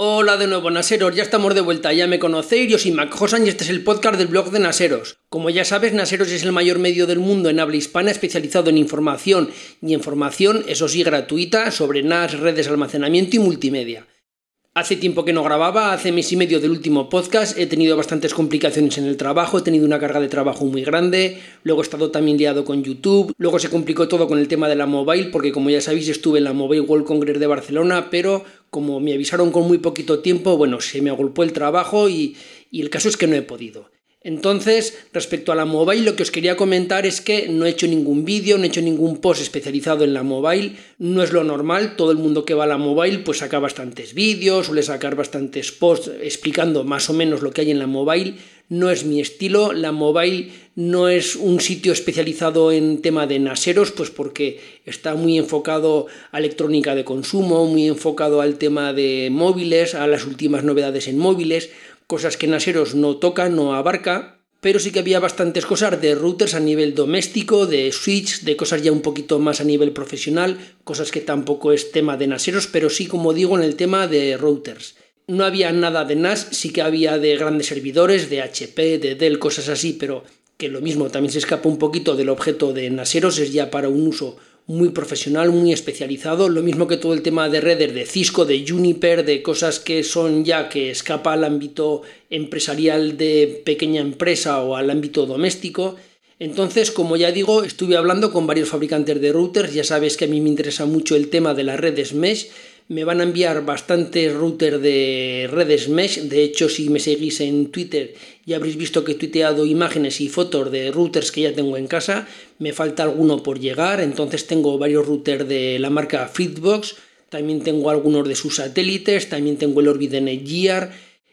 Hola de nuevo, Naseros, ya estamos de vuelta, ya me conocéis, yo soy Mac Hosan y este es el podcast del blog de Naseros. Como ya sabes, Naseros es el mayor medio del mundo en habla hispana especializado en información y información, eso sí, gratuita, sobre NAS, redes, almacenamiento y multimedia. Hace tiempo que no grababa, hace mes y medio del último podcast, he tenido bastantes complicaciones en el trabajo, he tenido una carga de trabajo muy grande, luego he estado también liado con YouTube, luego se complicó todo con el tema de la mobile, porque como ya sabéis estuve en la Mobile World Congress de Barcelona, pero como me avisaron con muy poquito tiempo, bueno, se me agolpó el trabajo y, y el caso es que no he podido. Entonces, respecto a la mobile, lo que os quería comentar es que no he hecho ningún vídeo, no he hecho ningún post especializado en la mobile, no es lo normal, todo el mundo que va a la mobile pues saca bastantes vídeos, suele sacar bastantes posts explicando más o menos lo que hay en la mobile, no es mi estilo, la mobile no es un sitio especializado en tema de naseros, pues porque está muy enfocado a electrónica de consumo, muy enfocado al tema de móviles, a las últimas novedades en móviles, cosas que Naseros no toca, no abarca, pero sí que había bastantes cosas de routers a nivel doméstico, de switch, de cosas ya un poquito más a nivel profesional, cosas que tampoco es tema de Naseros, pero sí, como digo, en el tema de routers. No había nada de NAS, sí que había de grandes servidores, de HP, de Dell, cosas así, pero que lo mismo también se escapa un poquito del objeto de Naseros, es ya para un uso muy profesional, muy especializado, lo mismo que todo el tema de redes de Cisco, de Juniper, de cosas que son ya que escapa al ámbito empresarial de pequeña empresa o al ámbito doméstico. Entonces, como ya digo, estuve hablando con varios fabricantes de routers, ya sabes que a mí me interesa mucho el tema de las redes mesh me van a enviar bastantes routers de redes mesh. De hecho, si me seguís en Twitter ya habréis visto que he tuiteado imágenes y fotos de routers que ya tengo en casa. Me falta alguno por llegar, entonces tengo varios routers de la marca Fritzbox. También tengo algunos de sus satélites, también tengo el Orbit de.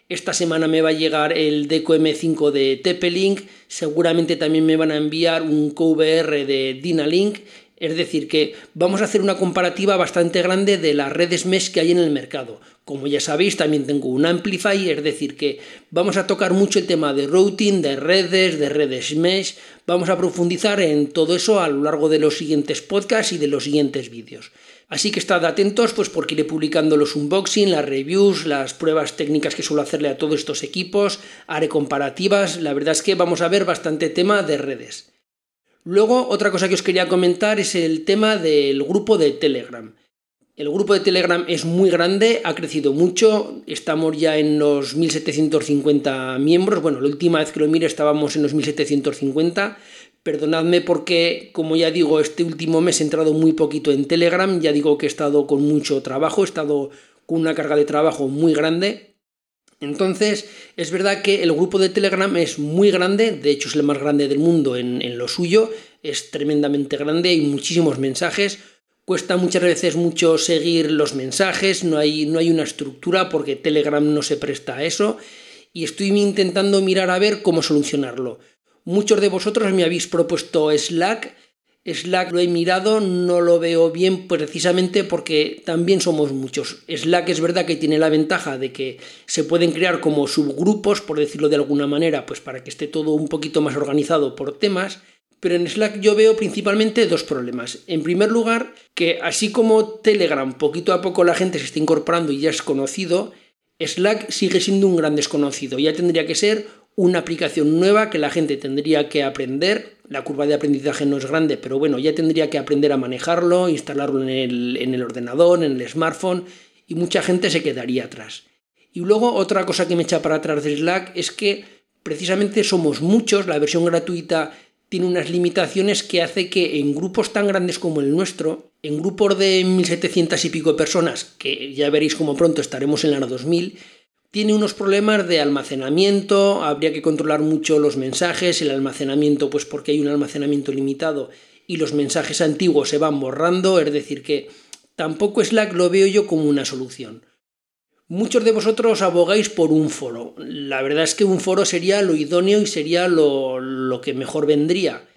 Esta semana me va a llegar el Deco M5 de TP-Link. Seguramente también me van a enviar un QVR de Dynalink es decir, que vamos a hacer una comparativa bastante grande de las redes mesh que hay en el mercado. Como ya sabéis, también tengo un Amplify, es decir, que vamos a tocar mucho el tema de routing, de redes, de redes mesh. Vamos a profundizar en todo eso a lo largo de los siguientes podcasts y de los siguientes vídeos. Así que estad atentos, pues porque iré publicando los unboxing, las reviews, las pruebas técnicas que suelo hacerle a todos estos equipos, haré comparativas. La verdad es que vamos a ver bastante tema de redes. Luego, otra cosa que os quería comentar es el tema del grupo de Telegram. El grupo de Telegram es muy grande, ha crecido mucho, estamos ya en los 1750 miembros. Bueno, la última vez que lo mire estábamos en los 1750. Perdonadme porque, como ya digo, este último mes he entrado muy poquito en Telegram, ya digo que he estado con mucho trabajo, he estado con una carga de trabajo muy grande entonces, es verdad que el grupo de Telegram es muy grande, de hecho es el más grande del mundo en, lo suyo, es tremendamente grande, hay muchísimos mensajes, cuesta muchas veces mucho seguir los mensajes, no hay, no hay una estructura porque Telegram no se presta a eso, y estoy intentando mirar a ver cómo solucionarlo. Muchos de vosotros me habéis propuesto Slack, Slack lo he mirado, no lo veo bien precisamente porque también somos muchos. Slack es verdad que tiene la ventaja de que se pueden crear como subgrupos, por decirlo de alguna manera, pues para que esté todo un poquito más organizado por temas. Pero en Slack yo veo principalmente dos problemas. En primer lugar, que así como Telegram poquito a poco la gente se está incorporando y ya es conocido, Slack sigue siendo un gran desconocido. Ya tendría que ser una aplicación nueva que la gente tendría que aprender. La curva de aprendizaje no es grande, pero bueno, ya tendría que aprender a manejarlo, instalarlo en el, en el ordenador, en el smartphone, y mucha gente se quedaría atrás. Y luego otra cosa que me echa para atrás de Slack es que precisamente somos muchos, la versión gratuita tiene unas limitaciones que hace que en grupos tan grandes como el nuestro, en grupos de 1700 y pico personas, que ya veréis como pronto estaremos en año 2000, tiene unos problemas de almacenamiento, habría que controlar mucho los mensajes, el almacenamiento, pues porque hay un almacenamiento limitado y los mensajes antiguos se van borrando, es decir, que tampoco Slack lo veo yo como una solución. Muchos de vosotros abogáis por un foro. La verdad es que un foro sería lo idóneo y sería lo, lo que mejor vendría.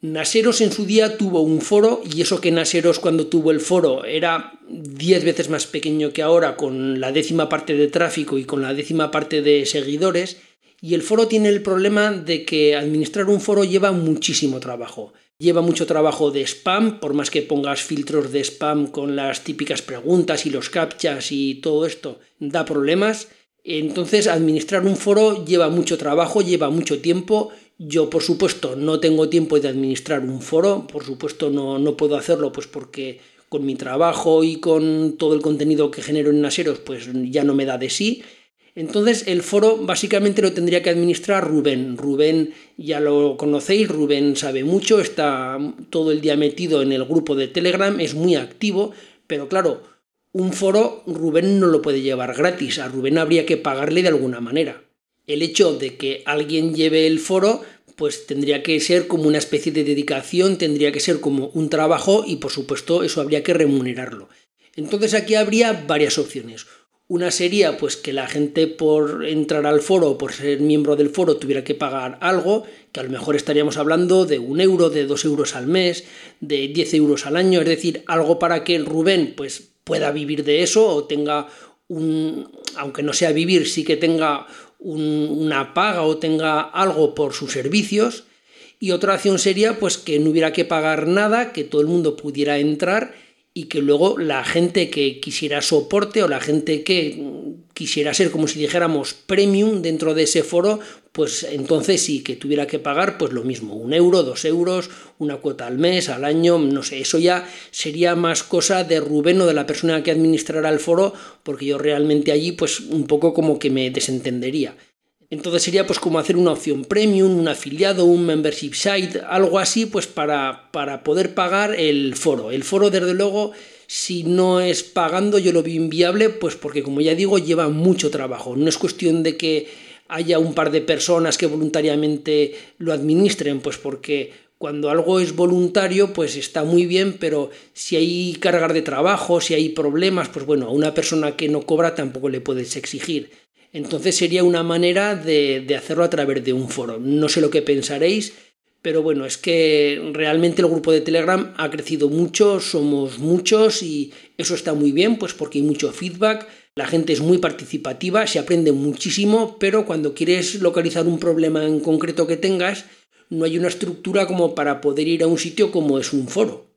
Naseros en su día tuvo un foro y eso que Naseros cuando tuvo el foro era 10 veces más pequeño que ahora con la décima parte de tráfico y con la décima parte de seguidores y el foro tiene el problema de que administrar un foro lleva muchísimo trabajo. Lleva mucho trabajo de spam, por más que pongas filtros de spam con las típicas preguntas y los captchas y todo esto, da problemas. Entonces, administrar un foro lleva mucho trabajo, lleva mucho tiempo. Yo, por supuesto, no tengo tiempo de administrar un foro, por supuesto no, no puedo hacerlo pues porque con mi trabajo y con todo el contenido que genero en Naseros, pues ya no me da de sí. Entonces el foro básicamente lo tendría que administrar Rubén. Rubén ya lo conocéis, Rubén sabe mucho, está todo el día metido en el grupo de Telegram, es muy activo, pero claro, un foro Rubén no lo puede llevar gratis, a Rubén habría que pagarle de alguna manera. El hecho de que alguien lleve el foro, pues tendría que ser como una especie de dedicación, tendría que ser como un trabajo y por supuesto eso habría que remunerarlo. Entonces aquí habría varias opciones. Una sería pues que la gente por entrar al foro o por ser miembro del foro tuviera que pagar algo, que a lo mejor estaríamos hablando de un euro, de dos euros al mes, de 10 euros al año, es decir, algo para que Rubén pues pueda vivir de eso o tenga un, aunque no sea vivir, sí que tenga una paga o tenga algo por sus servicios. Y otra opción sería pues que no hubiera que pagar nada, que todo el mundo pudiera entrar y que luego la gente que quisiera soporte o la gente que quisiera ser como si dijéramos premium dentro de ese foro, pues entonces sí que tuviera que pagar pues lo mismo, un euro, dos euros, una cuota al mes, al año, no sé, eso ya sería más cosa de Rubén o de la persona que administrará el foro, porque yo realmente allí pues un poco como que me desentendería. Entonces sería pues como hacer una opción premium, un afiliado, un membership site, algo así pues para, para poder pagar el foro. El foro desde luego si no es pagando yo lo veo inviable pues porque como ya digo lleva mucho trabajo. No es cuestión de que haya un par de personas que voluntariamente lo administren pues porque cuando algo es voluntario, pues está muy bien, pero si hay cargas de trabajo, si hay problemas, pues bueno, a una persona que no cobra tampoco le puedes exigir. Entonces sería una manera de, hacerlo a través de un foro. No sé lo que pensaréis, pero bueno, es que realmente el grupo de Telegram ha crecido mucho, somos muchos y eso está muy bien, pues porque hay mucho feedback, la gente es muy participativa, se aprende muchísimo, pero cuando quieres localizar un problema en concreto que tengas, no hay una estructura como para poder ir a un sitio como es un foro.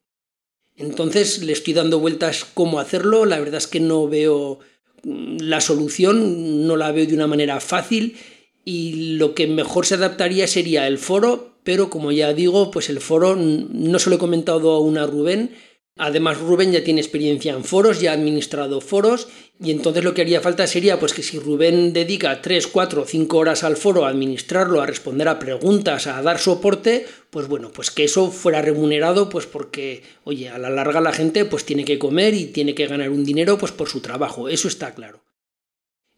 Entonces le estoy dando vueltas cómo hacerlo, la verdad es que no veo la solución no la veo de una manera fácil y lo que mejor se adaptaría sería el foro, pero como ya digo, pues el foro no se lo he comentado aún a Rubén, Además, Rubén ya tiene experiencia en foros, ya ha administrado foros, y entonces lo que haría falta sería pues que si Rubén dedica 3, 4 o 5 horas al foro a administrarlo, a responder a preguntas, a dar soporte, pues bueno, pues que eso fuera remunerado, pues porque, oye, a la larga la gente pues tiene que comer y tiene que ganar un dinero pues por su trabajo, eso está claro.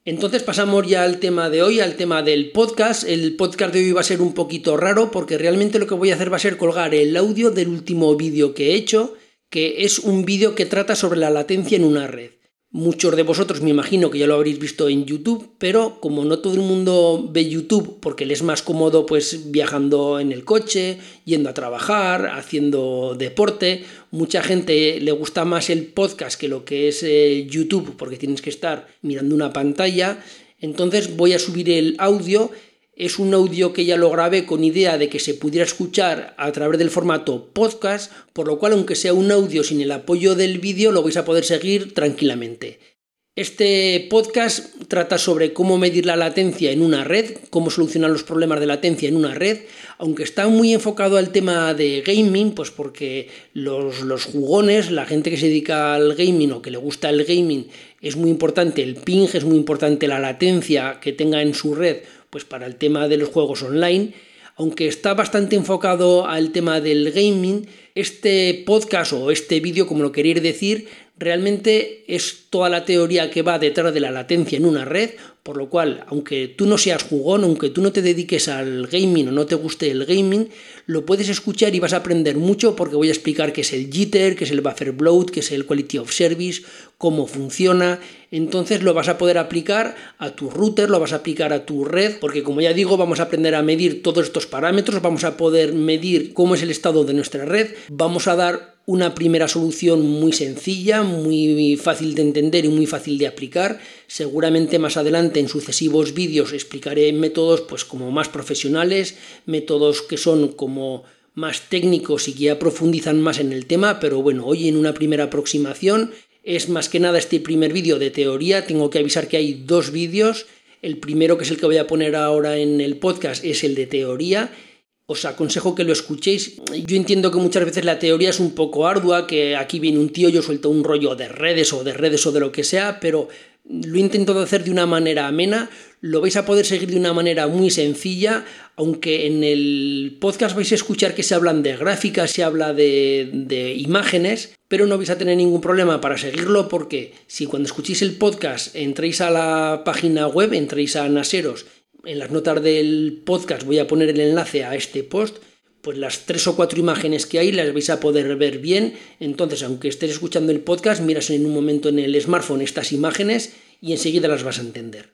Entonces pasamos ya al tema de hoy, al tema del podcast. El podcast de hoy va a ser un poquito raro porque realmente lo que voy a hacer va a ser colgar el audio del último vídeo que he hecho que es un vídeo que trata sobre la latencia en una red. Muchos de vosotros me imagino que ya lo habréis visto en YouTube, pero como no todo el mundo ve YouTube porque le es más cómodo pues viajando en el coche, yendo a trabajar, haciendo deporte, mucha gente le gusta más el podcast que lo que es eh, YouTube porque tienes que estar mirando una pantalla, entonces voy a subir el audio es un audio que ya lo grabé con idea de que se pudiera escuchar a través del formato podcast, por lo cual aunque sea un audio sin el apoyo del vídeo lo vais a poder seguir tranquilamente. Este podcast trata sobre cómo medir la latencia en una red, cómo solucionar los problemas de latencia en una red, aunque está muy enfocado al tema de gaming, pues porque los, los jugones, la gente que se dedica al gaming o que le gusta el gaming, es muy importante el ping, es muy importante la latencia que tenga en su red pues para el tema de los juegos online, aunque está bastante enfocado al tema del gaming, este podcast o este vídeo, como lo queréis decir, realmente es toda la teoría que va detrás de la latencia en una red, por lo cual, aunque tú no seas jugón, aunque tú no te dediques al gaming o no te guste el gaming, lo puedes escuchar y vas a aprender mucho porque voy a explicar qué es el jitter, qué es el buffer bloat, qué es el quality of service, cómo funciona. Entonces lo vas a poder aplicar a tu router, lo vas a aplicar a tu red, porque como ya digo, vamos a aprender a medir todos estos parámetros, vamos a poder medir cómo es el estado de nuestra red, vamos a dar una primera solución muy sencilla, muy fácil de entender y muy fácil de aplicar. Seguramente más adelante en sucesivos vídeos explicaré métodos pues como más profesionales, métodos que son como más técnicos y que ya profundizan más en el tema, pero bueno, hoy en una primera aproximación es más que nada este primer vídeo de teoría. Tengo que avisar que hay dos vídeos. El primero, que es el que voy a poner ahora en el podcast, es el de teoría. Os aconsejo que lo escuchéis. Yo entiendo que muchas veces la teoría es un poco ardua, que aquí viene un tío, yo suelto un rollo de redes o de redes o de lo que sea, pero lo he intentado hacer de una manera amena, lo vais a poder seguir de una manera muy sencilla, aunque en el podcast vais a escuchar que se hablan de gráficas, se habla de, imágenes, pero no vais a tener ningún problema para seguirlo porque si cuando escuchéis el podcast entréis a la página web, entréis a Naseros, en las notas del podcast voy a poner el enlace a este post, pues las tres o cuatro imágenes que hay las vais a poder ver bien. Entonces, aunque estés escuchando el podcast, miras en un momento en el smartphone estas imágenes y enseguida las vas a entender.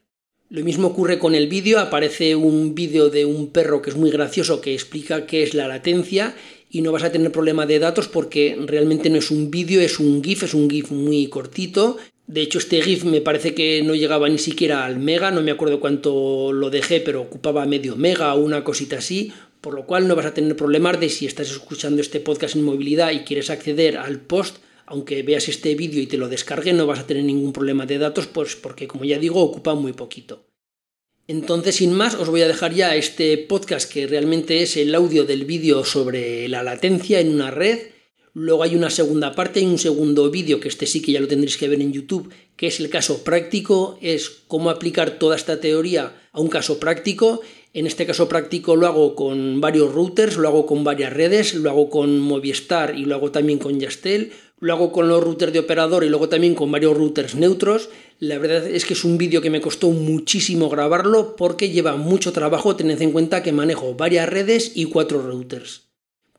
Lo mismo ocurre con el vídeo, aparece un vídeo de un perro que es muy gracioso que explica qué es la latencia y no vas a tener problema de datos porque realmente no es un vídeo, es un GIF, es un GIF muy cortito. De hecho, este GIF me parece que no llegaba ni siquiera al mega, no me acuerdo cuánto lo dejé, pero ocupaba medio mega o una cosita así, por lo cual no vas a tener problemas de si estás escuchando este podcast en movilidad y quieres acceder al post, aunque veas este vídeo y te lo descargue, no vas a tener ningún problema de datos, pues porque como ya digo, ocupa muy poquito. Entonces, sin más, os voy a dejar ya este podcast que realmente es el audio del vídeo sobre la latencia en una red. Luego hay una segunda parte y un segundo vídeo, que este sí que ya lo tendréis que ver en YouTube, que es el caso práctico, es cómo aplicar toda esta teoría a un caso práctico en este caso práctico lo hago con varios routers, lo hago con varias redes, lo hago con Movistar y lo hago también con Yastel, lo hago con los routers de operador y luego también con varios routers neutros. La verdad es que es un vídeo que me costó muchísimo grabarlo porque lleva mucho trabajo, tened en cuenta que manejo varias redes y cuatro routers.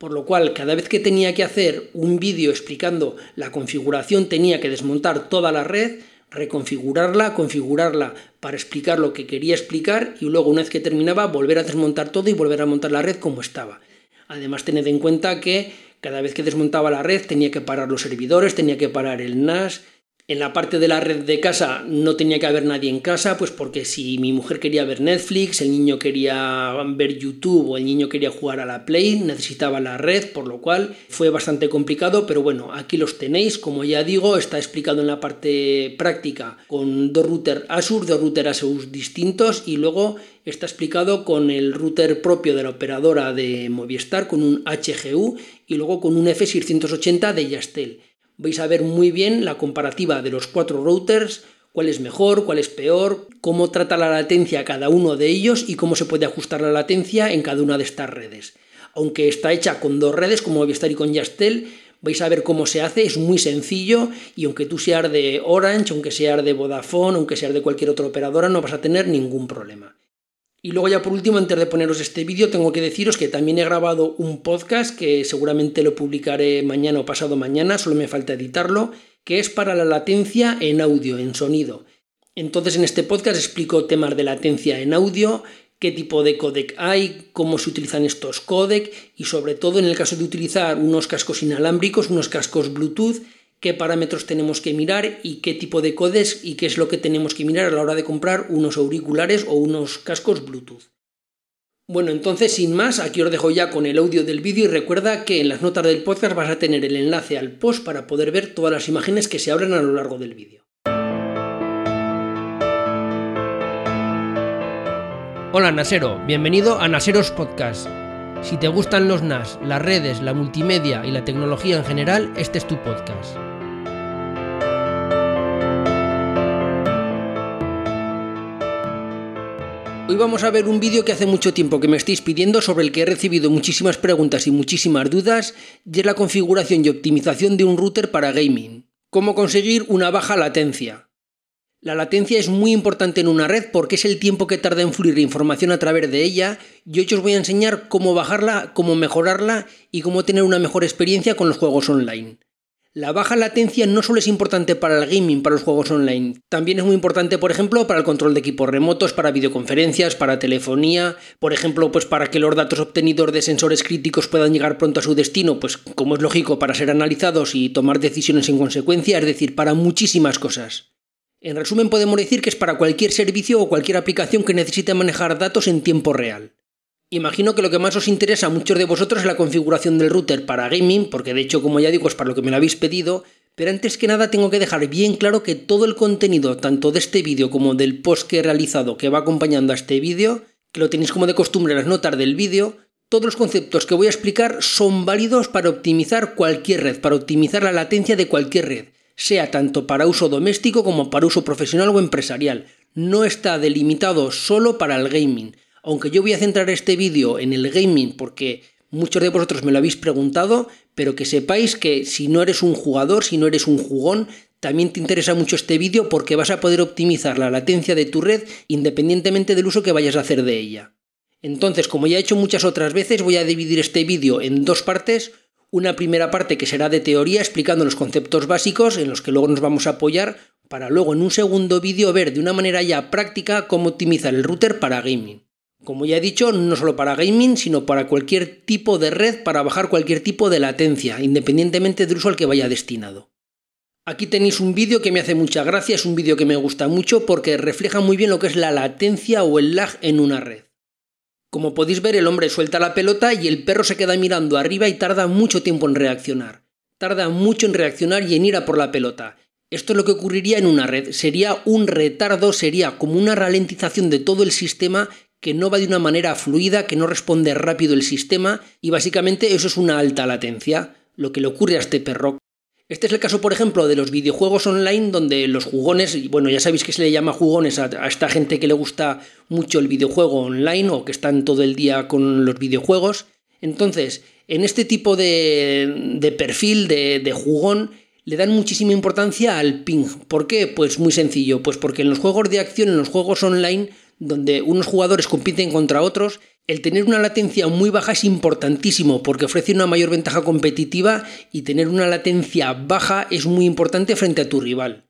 Por lo cual, cada vez que tenía que hacer un vídeo explicando la configuración, tenía que desmontar toda la red, reconfigurarla, configurarla para explicar lo que quería explicar y luego una vez que terminaba volver a desmontar todo y volver a montar la red como estaba. Además tened en cuenta que cada vez que desmontaba la red tenía que parar los servidores, tenía que parar el NAS, en la parte de la red de casa no tenía que haber nadie en casa, pues porque si mi mujer quería ver Netflix, el niño quería ver YouTube o el niño quería jugar a la Play, necesitaba la red, por lo cual fue bastante complicado, pero bueno, aquí los tenéis, como ya digo, está explicado en la parte práctica con dos routers Azure, dos routers Asus distintos y luego está explicado con el router propio de la operadora de Movistar, con un HGU y luego con un F680 de Yastel vais a ver muy bien la comparativa de los cuatro routers, cuál es mejor, cuál es peor, cómo trata la latencia cada uno de ellos y cómo se puede ajustar la latencia en cada una de estas redes. Aunque está hecha con dos redes, como Movistar y con Yastel, vais a ver cómo se hace, es muy sencillo y aunque tú seas de Orange, aunque seas de Vodafone, aunque seas de cualquier otra operadora, no vas a tener ningún problema. Y luego ya por último, antes de poneros este vídeo, tengo que deciros que también he grabado un podcast que seguramente lo publicaré mañana o pasado mañana, solo me falta editarlo, que es para la latencia en audio, en sonido. Entonces en este podcast explico temas de latencia en audio, qué tipo de codec hay, cómo se utilizan estos codec y sobre todo en el caso de utilizar unos cascos inalámbricos, unos cascos Bluetooth, qué parámetros tenemos que mirar y qué tipo de codes y qué es lo que tenemos que mirar a la hora de comprar unos auriculares o unos cascos Bluetooth. Bueno, entonces sin más, aquí os dejo ya con el audio del vídeo y recuerda que en las notas del podcast vas a tener el enlace al post para poder ver todas las imágenes que se abren a lo largo del vídeo. Hola Nasero, bienvenido a Naseros Podcast. Si te gustan los NAS, las redes, la multimedia y la tecnología en general, este es tu podcast. Hoy vamos a ver un vídeo que hace mucho tiempo que me estáis pidiendo sobre el que he recibido muchísimas preguntas y muchísimas dudas y es la configuración y optimización de un router para gaming. Cómo conseguir una baja latencia. La latencia es muy importante en una red porque es el tiempo que tarda en fluir información a través de ella y hoy os voy a enseñar cómo bajarla, cómo mejorarla y cómo tener una mejor experiencia con los juegos online. La baja latencia no solo es importante para el gaming, para los juegos online, también es muy importante, por ejemplo, para el control de equipos remotos, para videoconferencias, para telefonía, por ejemplo, pues para que los datos obtenidos de sensores críticos puedan llegar pronto a su destino, pues como es lógico, para ser analizados y tomar decisiones en consecuencia, es decir, para muchísimas cosas. En resumen, podemos decir que es para cualquier servicio o cualquier aplicación que necesite manejar datos en tiempo real. Imagino que lo que más os interesa a muchos de vosotros es la configuración del router para gaming, porque de hecho, como ya digo, es para lo que me lo habéis pedido, pero antes que nada tengo que dejar bien claro que todo el contenido, tanto de este vídeo como del post que he realizado que va acompañando a este vídeo, que lo tenéis como de costumbre en las notas del vídeo, todos los conceptos que voy a explicar son válidos para optimizar cualquier red, para optimizar la latencia de cualquier red, sea tanto para uso doméstico como para uso profesional o empresarial. No está delimitado solo para el gaming. Aunque yo voy a centrar este vídeo en el gaming porque muchos de vosotros me lo habéis preguntado, pero que sepáis que si no eres un jugador, si no eres un jugón, también te interesa mucho este vídeo porque vas a poder optimizar la latencia de tu red independientemente del uso que vayas a hacer de ella. Entonces, como ya he hecho muchas otras veces, voy a dividir este vídeo en dos partes. Una primera parte que será de teoría explicando los conceptos básicos en los que luego nos vamos a apoyar para luego en un segundo vídeo ver de una manera ya práctica cómo optimizar el router para gaming. Como ya he dicho, no solo para gaming, sino para cualquier tipo de red para bajar cualquier tipo de latencia, independientemente del uso al que vaya destinado. Aquí tenéis un vídeo que me hace mucha gracia, es un vídeo que me gusta mucho porque refleja muy bien lo que es la latencia o el lag en una red. Como podéis ver, el hombre suelta la pelota y el perro se queda mirando arriba y tarda mucho tiempo en reaccionar. Tarda mucho en reaccionar y en ir a por la pelota. Esto es lo que ocurriría en una red. Sería un retardo, sería como una ralentización de todo el sistema que no va de una manera fluida, que no responde rápido el sistema y básicamente eso es una alta latencia, lo que le ocurre a este perro. Este es el caso, por ejemplo, de los videojuegos online donde los jugones, bueno, ya sabéis que se le llama jugones a, esta gente que le gusta mucho el videojuego online o que están todo el día con los videojuegos. Entonces, en este tipo de, perfil de, de jugón, le dan muchísima importancia al ping. ¿Por qué? Pues muy sencillo, pues porque en los juegos de acción, en los juegos online, donde unos jugadores compiten contra otros, el tener una latencia muy baja es importantísimo porque ofrece una mayor ventaja competitiva y tener una latencia baja es muy importante frente a tu rival.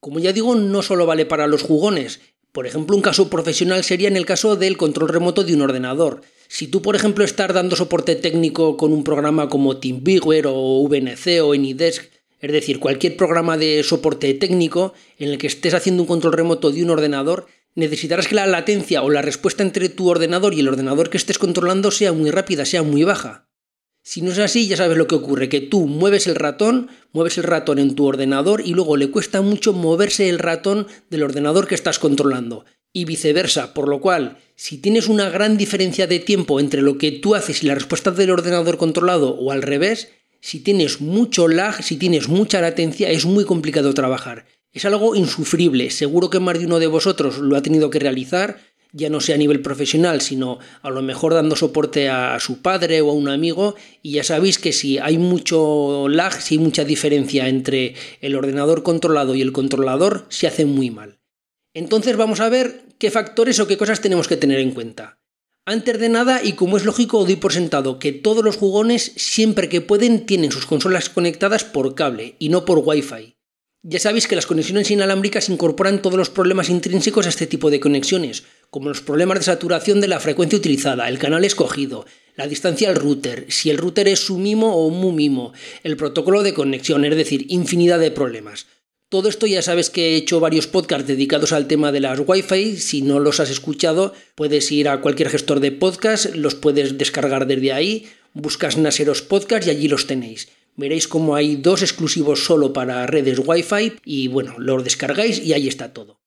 Como ya digo, no solo vale para los jugones. Por ejemplo, un caso profesional sería en el caso del control remoto de un ordenador. Si tú, por ejemplo, estás dando soporte técnico con un programa como TeamViewer o VNC o Anydesk, es decir, cualquier programa de soporte técnico en el que estés haciendo un control remoto de un ordenador, necesitarás que la latencia o la respuesta entre tu ordenador y el ordenador que estés controlando sea muy rápida, sea muy baja. Si no es así, ya sabes lo que ocurre, que tú mueves el ratón, mueves el ratón en tu ordenador y luego le cuesta mucho moverse el ratón del ordenador que estás controlando. Y viceversa, por lo cual, si tienes una gran diferencia de tiempo entre lo que tú haces y la respuesta del ordenador controlado o al revés, si tienes mucho lag, si tienes mucha latencia, es muy complicado trabajar. Es algo insufrible, seguro que más de uno de vosotros lo ha tenido que realizar, ya no sea a nivel profesional, sino a lo mejor dando soporte a su padre o a un amigo, y ya sabéis que si hay mucho lag, si hay mucha diferencia entre el ordenador controlado y el controlador, se hace muy mal. Entonces vamos a ver qué factores o qué cosas tenemos que tener en cuenta. Antes de nada, y como es lógico, doy por sentado que todos los jugones, siempre que pueden, tienen sus consolas conectadas por cable y no por Wi-Fi. Ya sabéis que las conexiones inalámbricas incorporan todos los problemas intrínsecos a este tipo de conexiones, como los problemas de saturación de la frecuencia utilizada, el canal escogido, la distancia al router, si el router es su mimo o mu mimo, el protocolo de conexión, es decir, infinidad de problemas. Todo esto ya sabes que he hecho varios podcasts dedicados al tema de las Wi-Fi. Si no los has escuchado, puedes ir a cualquier gestor de podcast, los puedes descargar desde ahí, buscas Naseros Podcast y allí los tenéis. Veréis como hay dos exclusivos solo para redes Wi-Fi y bueno, los descargáis y ahí está todo.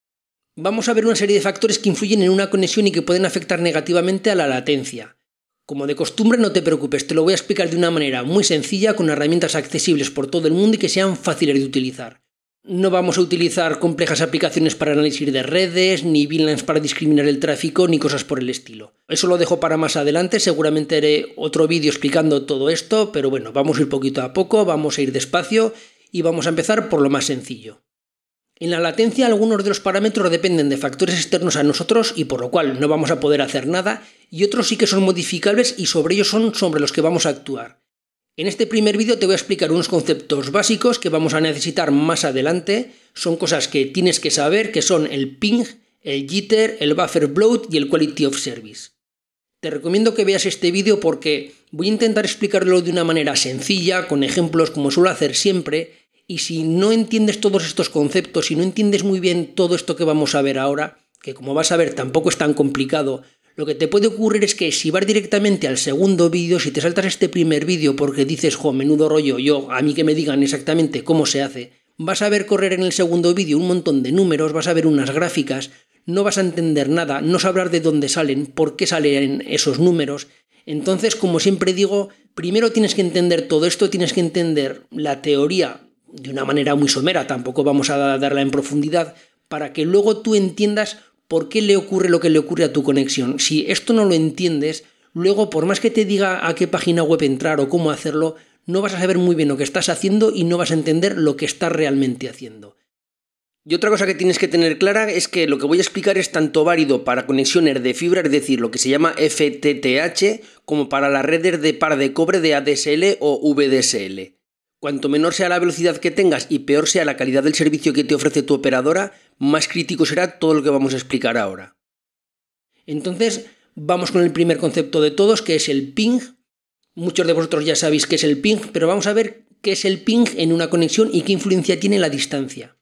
Vamos a ver una serie de factores que influyen en una conexión y que pueden afectar negativamente a la latencia. Como de costumbre no te preocupes, te lo voy a explicar de una manera muy sencilla con herramientas accesibles por todo el mundo y que sean fáciles de utilizar. No vamos a utilizar complejas aplicaciones para análisis de redes, ni VLANs para discriminar el tráfico, ni cosas por el estilo. Eso lo dejo para más adelante, seguramente haré otro vídeo explicando todo esto, pero bueno, vamos a ir poquito a poco, vamos a ir despacio y vamos a empezar por lo más sencillo. En la latencia algunos de los parámetros dependen de factores externos a nosotros y por lo cual no vamos a poder hacer nada, y otros sí que son modificables y sobre ellos son sobre los que vamos a actuar. En este primer vídeo te voy a explicar unos conceptos básicos que vamos a necesitar más adelante. Son cosas que tienes que saber, que son el ping, el jitter, el buffer bloat y el quality of service. Te recomiendo que veas este vídeo porque voy a intentar explicarlo de una manera sencilla, con ejemplos como suelo hacer siempre, y si no entiendes todos estos conceptos, si no entiendes muy bien todo esto que vamos a ver ahora, que como vas a ver tampoco es tan complicado, Lo que te puede ocurrir es que si vas directamente al segundo vídeo, si te saltas este primer vídeo porque dices, jo, menudo rollo, yo, a mí que me digan exactamente cómo se hace, vas a ver correr en el segundo vídeo un montón de números, vas a ver unas gráficas, no vas a entender nada, no sabrás de dónde salen, por qué salen esos números. Entonces, como siempre digo, primero tienes que entender todo esto, tienes que entender la teoría de una manera muy somera, tampoco vamos a darla en profundidad, para que luego tú entiendas por qué le ocurre lo que le ocurre a tu conexión. Si esto no lo entiendes, luego por más que te diga a qué página web entrar o cómo hacerlo, no vas a saber muy bien lo que estás haciendo y no vas a entender lo que estás realmente haciendo. Y otra cosa que tienes que tener clara es que lo que voy a explicar es tanto válido para conexiones de fibra, es decir, lo que se llama FTTH, como para las redes de par de cobre de ADSL o VDSL. Cuanto menor sea la velocidad que tengas y peor sea la calidad del servicio que te ofrece tu operadora, más crítico será todo lo que vamos a explicar ahora. Entonces, vamos con el primer concepto de todos, que es el ping. Muchos de vosotros ya sabéis qué es el ping, pero vamos a ver qué es el ping en una conexión y qué influencia tiene la distancia.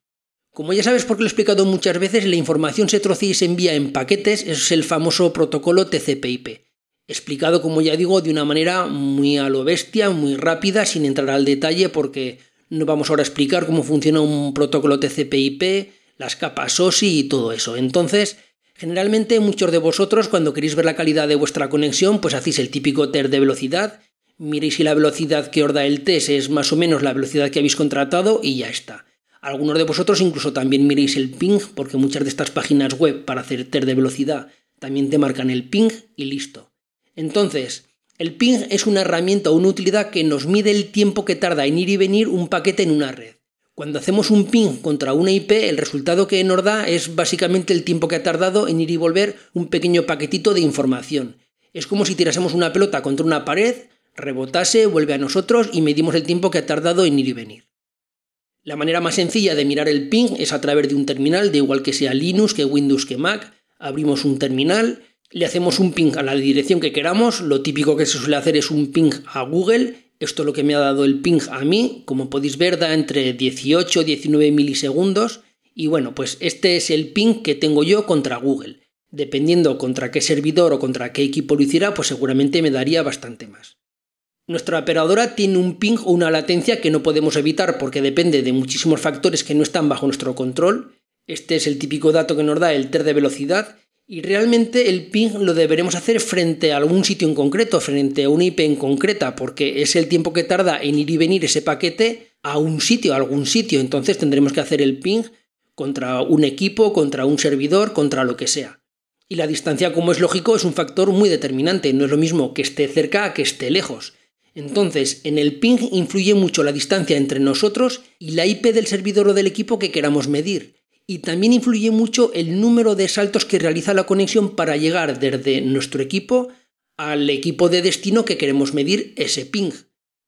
Como ya sabes porque lo he explicado muchas veces, la información se trocea y se envía en paquetes, es el famoso protocolo TCP/IP explicado, como ya digo, de una manera muy a lo bestia, muy rápida, sin entrar al detalle, porque no vamos ahora a explicar cómo funciona un protocolo TCP/IP, las capas OSI y todo eso. Entonces, generalmente muchos de vosotros, cuando queréis ver la calidad de vuestra conexión, pues hacéis el típico TER de velocidad, miréis si la velocidad que os da el TES es más o menos la velocidad que habéis contratado y ya está. Algunos de vosotros incluso también miréis el ping, porque muchas de estas páginas web para hacer TER de velocidad también te marcan el ping y listo. Entonces, el ping es una herramienta o una utilidad que nos mide el tiempo que tarda en ir y venir un paquete en una red. Cuando hacemos un ping contra una IP, el resultado que nos da es básicamente el tiempo que ha tardado en ir y volver un pequeño paquetito de información. Es como si tirásemos una pelota contra una pared, rebotase, vuelve a nosotros y medimos el tiempo que ha tardado en ir y venir. La manera más sencilla de mirar el ping es a través de un terminal, de igual que sea Linux, que Windows, que Mac. Abrimos un terminal, le hacemos un ping a la dirección que queramos, lo típico que se suele hacer es un ping a Google, esto es lo que me ha dado el ping a mí, como podéis ver da entre 18 y 19 milisegundos, y bueno, pues este es el ping que tengo yo contra Google. Dependiendo contra qué servidor o contra qué equipo lo hiciera, pues seguramente me daría bastante más. Nuestra operadora tiene un ping o una latencia que no podemos evitar porque depende de muchísimos factores que no están bajo nuestro control. Este es el típico dato que nos da el TER de velocidad y realmente el ping lo deberemos hacer frente a algún sitio en concreto, frente a una IP en concreta, porque es el tiempo que tarda en ir y venir ese paquete a un sitio, a algún sitio. Entonces tendremos que hacer el ping contra un equipo, contra un servidor, contra lo que sea. Y la distancia, como es lógico, es un factor muy determinante. No es lo mismo que esté cerca a que esté lejos. Entonces, en el ping influye mucho la distancia entre nosotros y la IP del servidor o del equipo que queramos medir y también influye mucho el número de saltos que realiza la conexión para llegar desde nuestro equipo al equipo de destino que queremos medir ese ping.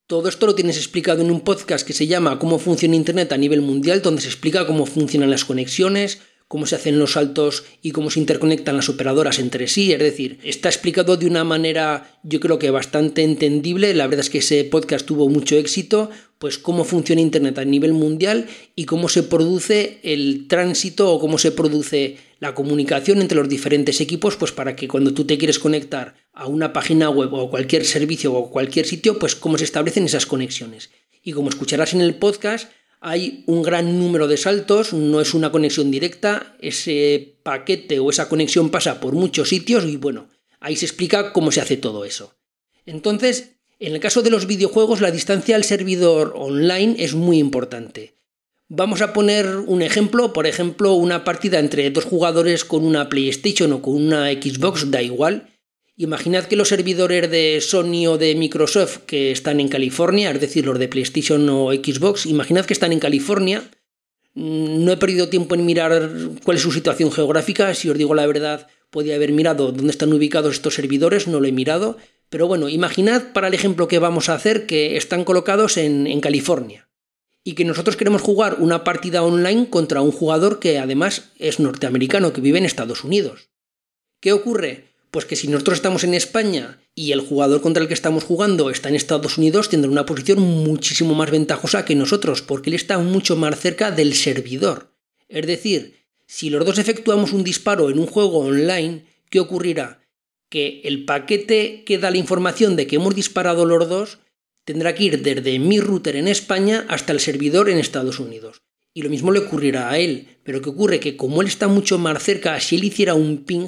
Todo esto lo tienes explicado en un podcast que se llama Cómo funciona Internet a nivel mundial, donde se explica cómo funcionan las conexiones, cómo se hacen los saltos y cómo se interconectan las operadoras entre sí. Es decir, está explicado de una manera yo creo que bastante entendible. La verdad es que ese podcast tuvo mucho éxito, pues cómo funciona Internet a nivel mundial y cómo se produce el tránsito o cómo se produce la comunicación entre los diferentes equipos, pues para que cuando tú te quieres conectar a una página web o cualquier servicio o cualquier sitio, pues cómo se establecen esas conexiones. Y como escucharás en el podcast, hay un gran número de saltos, no es una conexión directa, ese paquete o esa conexión pasa por muchos sitios y bueno, ahí se explica cómo se hace todo eso. Entonces, en el caso de los videojuegos, la distancia al servidor online es muy importante. Vamos a poner un ejemplo, por ejemplo, una partida entre dos jugadores con una PlayStation o con una Xbox, da igual, Imaginad que los servidores de Sony o de Microsoft que están en California, es decir, los de PlayStation o Xbox, imaginad que están en California. Mm, no he perdido tiempo en mirar cuál es su situación geográfica, si os digo la verdad, podía haber mirado dónde están ubicados estos servidores, no lo he mirado. Pero bueno, imaginad para el ejemplo que vamos a hacer que están colocados en, en California y que nosotros queremos jugar una partida online contra un jugador que además es norteamericano, que vive en Estados Unidos. ¿Qué ocurre? Pues que si nosotros estamos en España y el jugador contra el que estamos jugando está en Estados Unidos, tendrá una posición muchísimo más ventajosa que nosotros, porque él está mucho más cerca del servidor. Es decir, si los dos efectuamos un disparo en un juego online, ¿qué ocurrirá? que el paquete que da la información de que hemos disparado los dos tendrá que ir desde mi router en España hasta el servidor en Estados Unidos. Y lo mismo le ocurrirá a él, pero que ocurre que como él está mucho más cerca, si él hiciera un ping,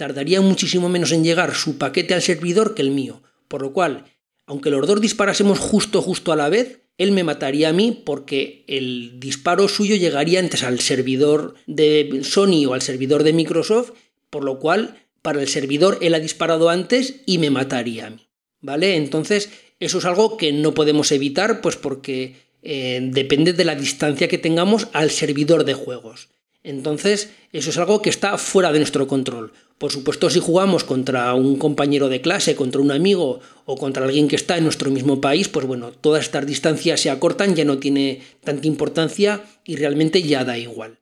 tardaría muchísimo menos en llegar su paquete al servidor que el mío. Por lo cual, aunque los dos disparásemos justo justo a la vez, él me mataría a mí porque el disparo suyo llegaría antes al servidor de Sony o al servidor de Microsoft, por lo cual para el servidor él ha disparado antes y me mataría a mí. ¿Vale? Entonces, eso es algo que no podemos evitar, pues porque eh, depende de la distancia que tengamos al servidor de juegos. Entonces, eso es algo que está fuera de nuestro control. Por supuesto, si jugamos contra un compañero de clase, contra un amigo o contra alguien que está en nuestro mismo país, pues bueno, todas estas distancias se acortan, ya no tiene tanta importancia y realmente ya da igual.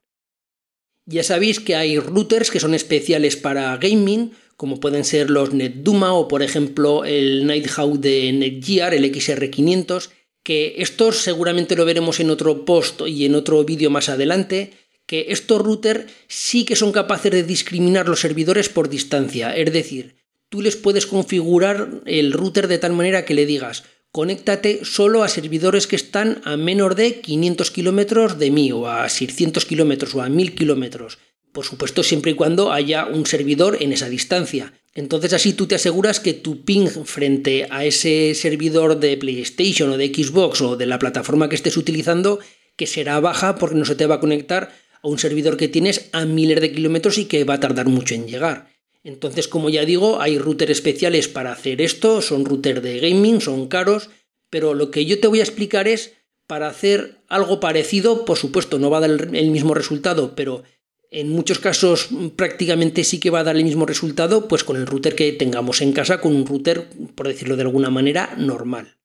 Ya sabéis que hay routers que son especiales para gaming, como pueden ser los NetDuma o por ejemplo el Nighthawk de Netgear, el XR500, que estos seguramente lo veremos en otro post y en otro vídeo más adelante, que estos routers sí que son capaces de discriminar los servidores por distancia, es decir, tú les puedes configurar el router de tal manera que le digas, conéctate solo a servidores que están a menos de 500 kilómetros de mí, o a 600 kilómetros, o a 1000 kilómetros. Por supuesto, siempre y cuando haya un servidor en esa distancia. Entonces así tú te aseguras que tu ping frente a ese servidor de PlayStation o de Xbox o de la plataforma que estés utilizando, que será baja porque no se te va a conectar a un servidor que tienes a miles de kilómetros y que va a tardar mucho en llegar. Entonces, como ya digo, hay routers especiales para hacer esto, son routers de gaming, son caros, pero lo que yo te voy a explicar es para hacer algo parecido, por supuesto no va a dar el mismo resultado, pero en muchos casos prácticamente sí que va a dar el mismo resultado, pues con el router que tengamos en casa, con un router, por decirlo de alguna manera, normal.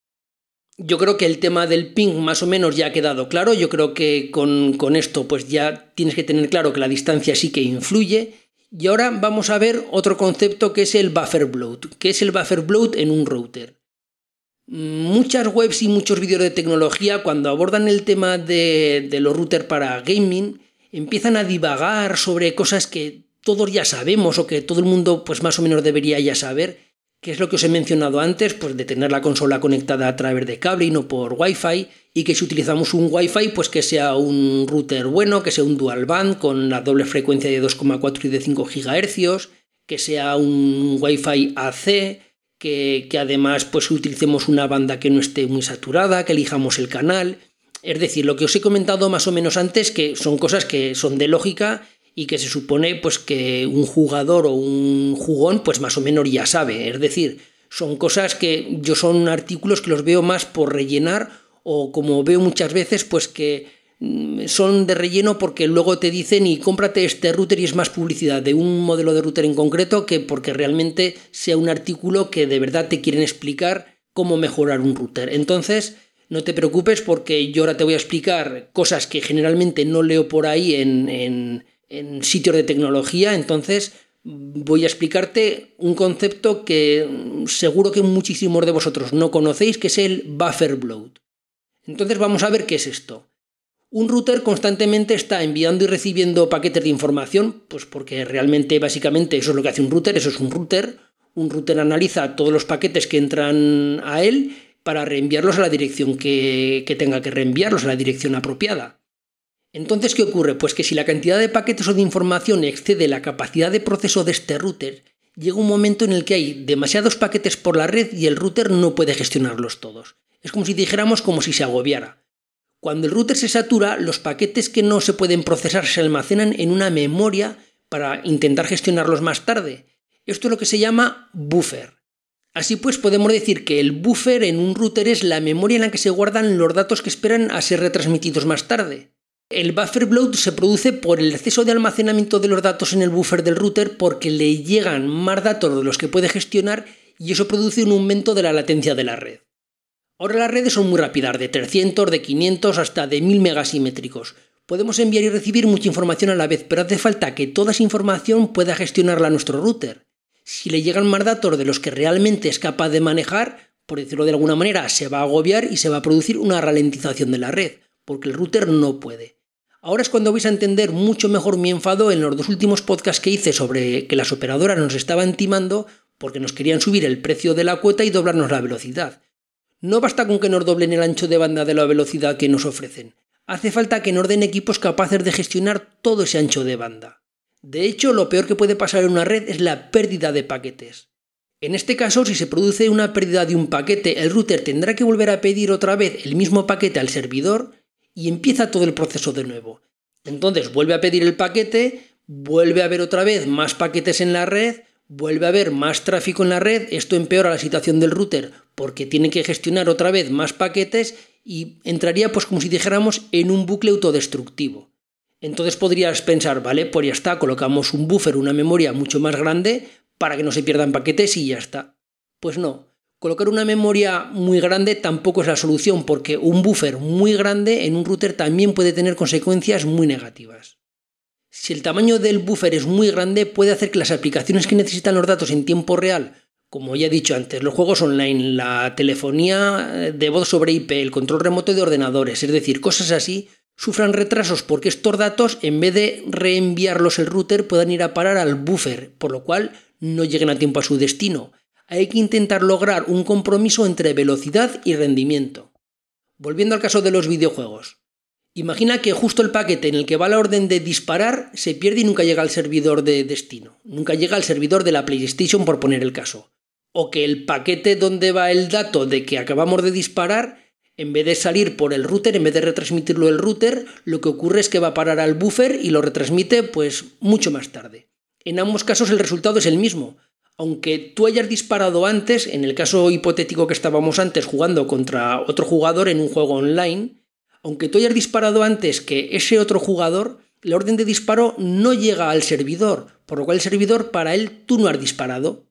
Yo creo que el tema del ping más o menos ya ha quedado claro. Yo creo que con, con, esto pues ya tienes que tener claro que la distancia sí que influye. Y ahora vamos a ver otro concepto que es el buffer bloat. ¿Qué es el buffer bloat en un router? Muchas webs y muchos vídeos de tecnología cuando abordan el tema de, de los routers para gaming empiezan a divagar sobre cosas que todos ya sabemos o que todo el mundo pues más o menos debería ya saber que es lo que os he mencionado antes, pues de tener la consola conectada a través de cable y no por Wi-Fi, y que si utilizamos un Wi-Fi, pues que sea un router bueno, que sea un dual band con la doble frecuencia de 2,4 y de 5 GHz, que sea un Wi-Fi AC, que, que además pues utilicemos una banda que no esté muy saturada, que elijamos el canal. Es decir, lo que os he comentado más o menos antes, que son cosas que son de lógica y que se supone pues que un jugador o un jugón pues más o menos ya sabe, es decir, son cosas que yo son artículos que los veo más por rellenar o como veo muchas veces pues que mm, son de relleno porque luego te dicen y cómprate este router y es más publicidad de un modelo de router en concreto que porque realmente sea un artículo que de verdad te quieren explicar cómo mejorar un router. Entonces, no te preocupes porque yo ahora te voy a explicar cosas que generalmente no leo por ahí en en sitios de tecnología, entonces voy a explicarte un concepto que seguro que muchísimos de vosotros no conocéis, que es el buffer bloat. Entonces vamos a ver qué es esto. Un router constantemente está enviando y recibiendo paquetes de información, pues porque realmente básicamente eso es lo que hace un router, eso es un router. Un router analiza todos los paquetes que entran a él para reenviarlos a la dirección que, que tenga que reenviarlos, a la dirección apropiada. Entonces, ¿qué ocurre? Pues que si la cantidad de paquetes o de información excede la capacidad de proceso de este router, llega un momento en el que hay demasiados paquetes por la red y el router no puede gestionarlos todos. Es como si dijéramos como si se agobiara. Cuando el router se satura, los paquetes que no se pueden procesar se almacenan en una memoria para intentar gestionarlos más tarde. Esto es lo que se llama buffer. Así pues, podemos decir que el buffer en un router es la memoria en la que se guardan los datos que esperan a ser retransmitidos más tarde. El buffer bloat se produce por el exceso de almacenamiento de los datos en el buffer del router porque le llegan más datos de los que puede gestionar y eso produce un aumento de la latencia de la red. Ahora las redes son muy rápidas, de 300, de 500 hasta de 1000 megasimétricos. Podemos enviar y recibir mucha información a la vez, pero hace falta que toda esa información pueda gestionarla nuestro router. Si le llegan más datos de los que realmente es capaz de manejar, por decirlo de alguna manera, se va a agobiar y se va a producir una ralentización de la red, porque el router no puede. Ahora es cuando vais a entender mucho mejor mi enfado en los dos últimos podcasts que hice sobre que las operadoras nos estaban timando porque nos querían subir el precio de la cuota y doblarnos la velocidad. No basta con que nos doblen el ancho de banda de la velocidad que nos ofrecen. Hace falta que nos den equipos capaces de gestionar todo ese ancho de banda. De hecho, lo peor que puede pasar en una red es la pérdida de paquetes. En este caso, si se produce una pérdida de un paquete, el router tendrá que volver a pedir otra vez el mismo paquete al servidor y empieza todo el proceso de nuevo. Entonces vuelve a pedir el paquete, vuelve a haber otra vez más paquetes en la red, vuelve a haber más tráfico en la red, esto empeora la situación del router porque tiene que gestionar otra vez más paquetes y entraría pues como si dijéramos en un bucle autodestructivo. Entonces podrías pensar, vale, pues ya está, colocamos un buffer, una memoria mucho más grande para que no se pierdan paquetes y ya está. Pues no, colocar una memoria muy grande tampoco es la solución porque un buffer muy grande en un router también puede tener consecuencias muy negativas. Si el tamaño del buffer es muy grande, puede hacer que las aplicaciones que necesitan los datos en tiempo real, como ya he dicho antes, los juegos online, la telefonía de voz sobre IP, el control remoto de ordenadores, es decir, cosas así, sufran retrasos porque estos datos, en vez de reenviarlos el router, puedan ir a parar al buffer, por lo cual no lleguen a tiempo a su destino. Hay que intentar lograr un compromiso entre velocidad y rendimiento. Volviendo al caso de los videojuegos. Imagina que justo el paquete en el que va la orden de disparar se pierde y nunca llega al servidor de destino, nunca llega al servidor de la PlayStation por poner el caso. O que el paquete donde va el dato de que acabamos de disparar, en vez de salir por el router, en vez de retransmitirlo el router, lo que ocurre es que va a parar al buffer y lo retransmite pues mucho más tarde. En ambos casos el resultado es el mismo. Aunque tú hayas disparado antes, en el caso hipotético que estábamos antes jugando contra otro jugador en un juego online, aunque tú hayas disparado antes que ese otro jugador, la orden de disparo no llega al servidor, por lo cual el servidor para él tú no has disparado.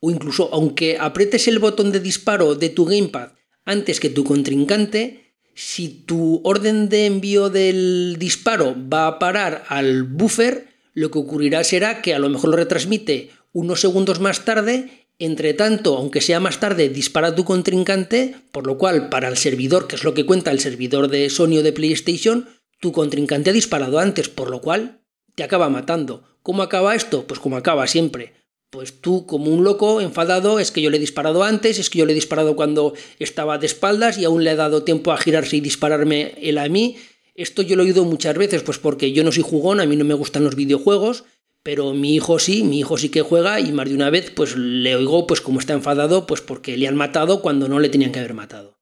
O incluso aunque aprietes el botón de disparo de tu gamepad antes que tu contrincante, si tu orden de envío del disparo va a parar al buffer, lo que ocurrirá será que a lo mejor lo retransmite unos segundos más tarde entre tanto, aunque sea más tarde, dispara tu contrincante, por lo cual para el servidor, que es lo que cuenta el servidor de Sony o de PlayStation, tu contrincante ha disparado antes, por lo cual te acaba matando. ¿Cómo acaba esto? Pues como acaba siempre. Pues tú, como un loco, enfadado, es que yo le he disparado antes, es que yo le he disparado cuando estaba de espaldas y aún le he dado tiempo a girarse y dispararme él a mí. Esto yo lo he oído muchas veces, pues porque yo no soy jugón, a mí no me gustan los videojuegos, pero mi hijo sí, mi hijo sí que juega y más de una vez pues le oigo pues como está enfadado pues porque le han matado cuando no le tenían que haber matado.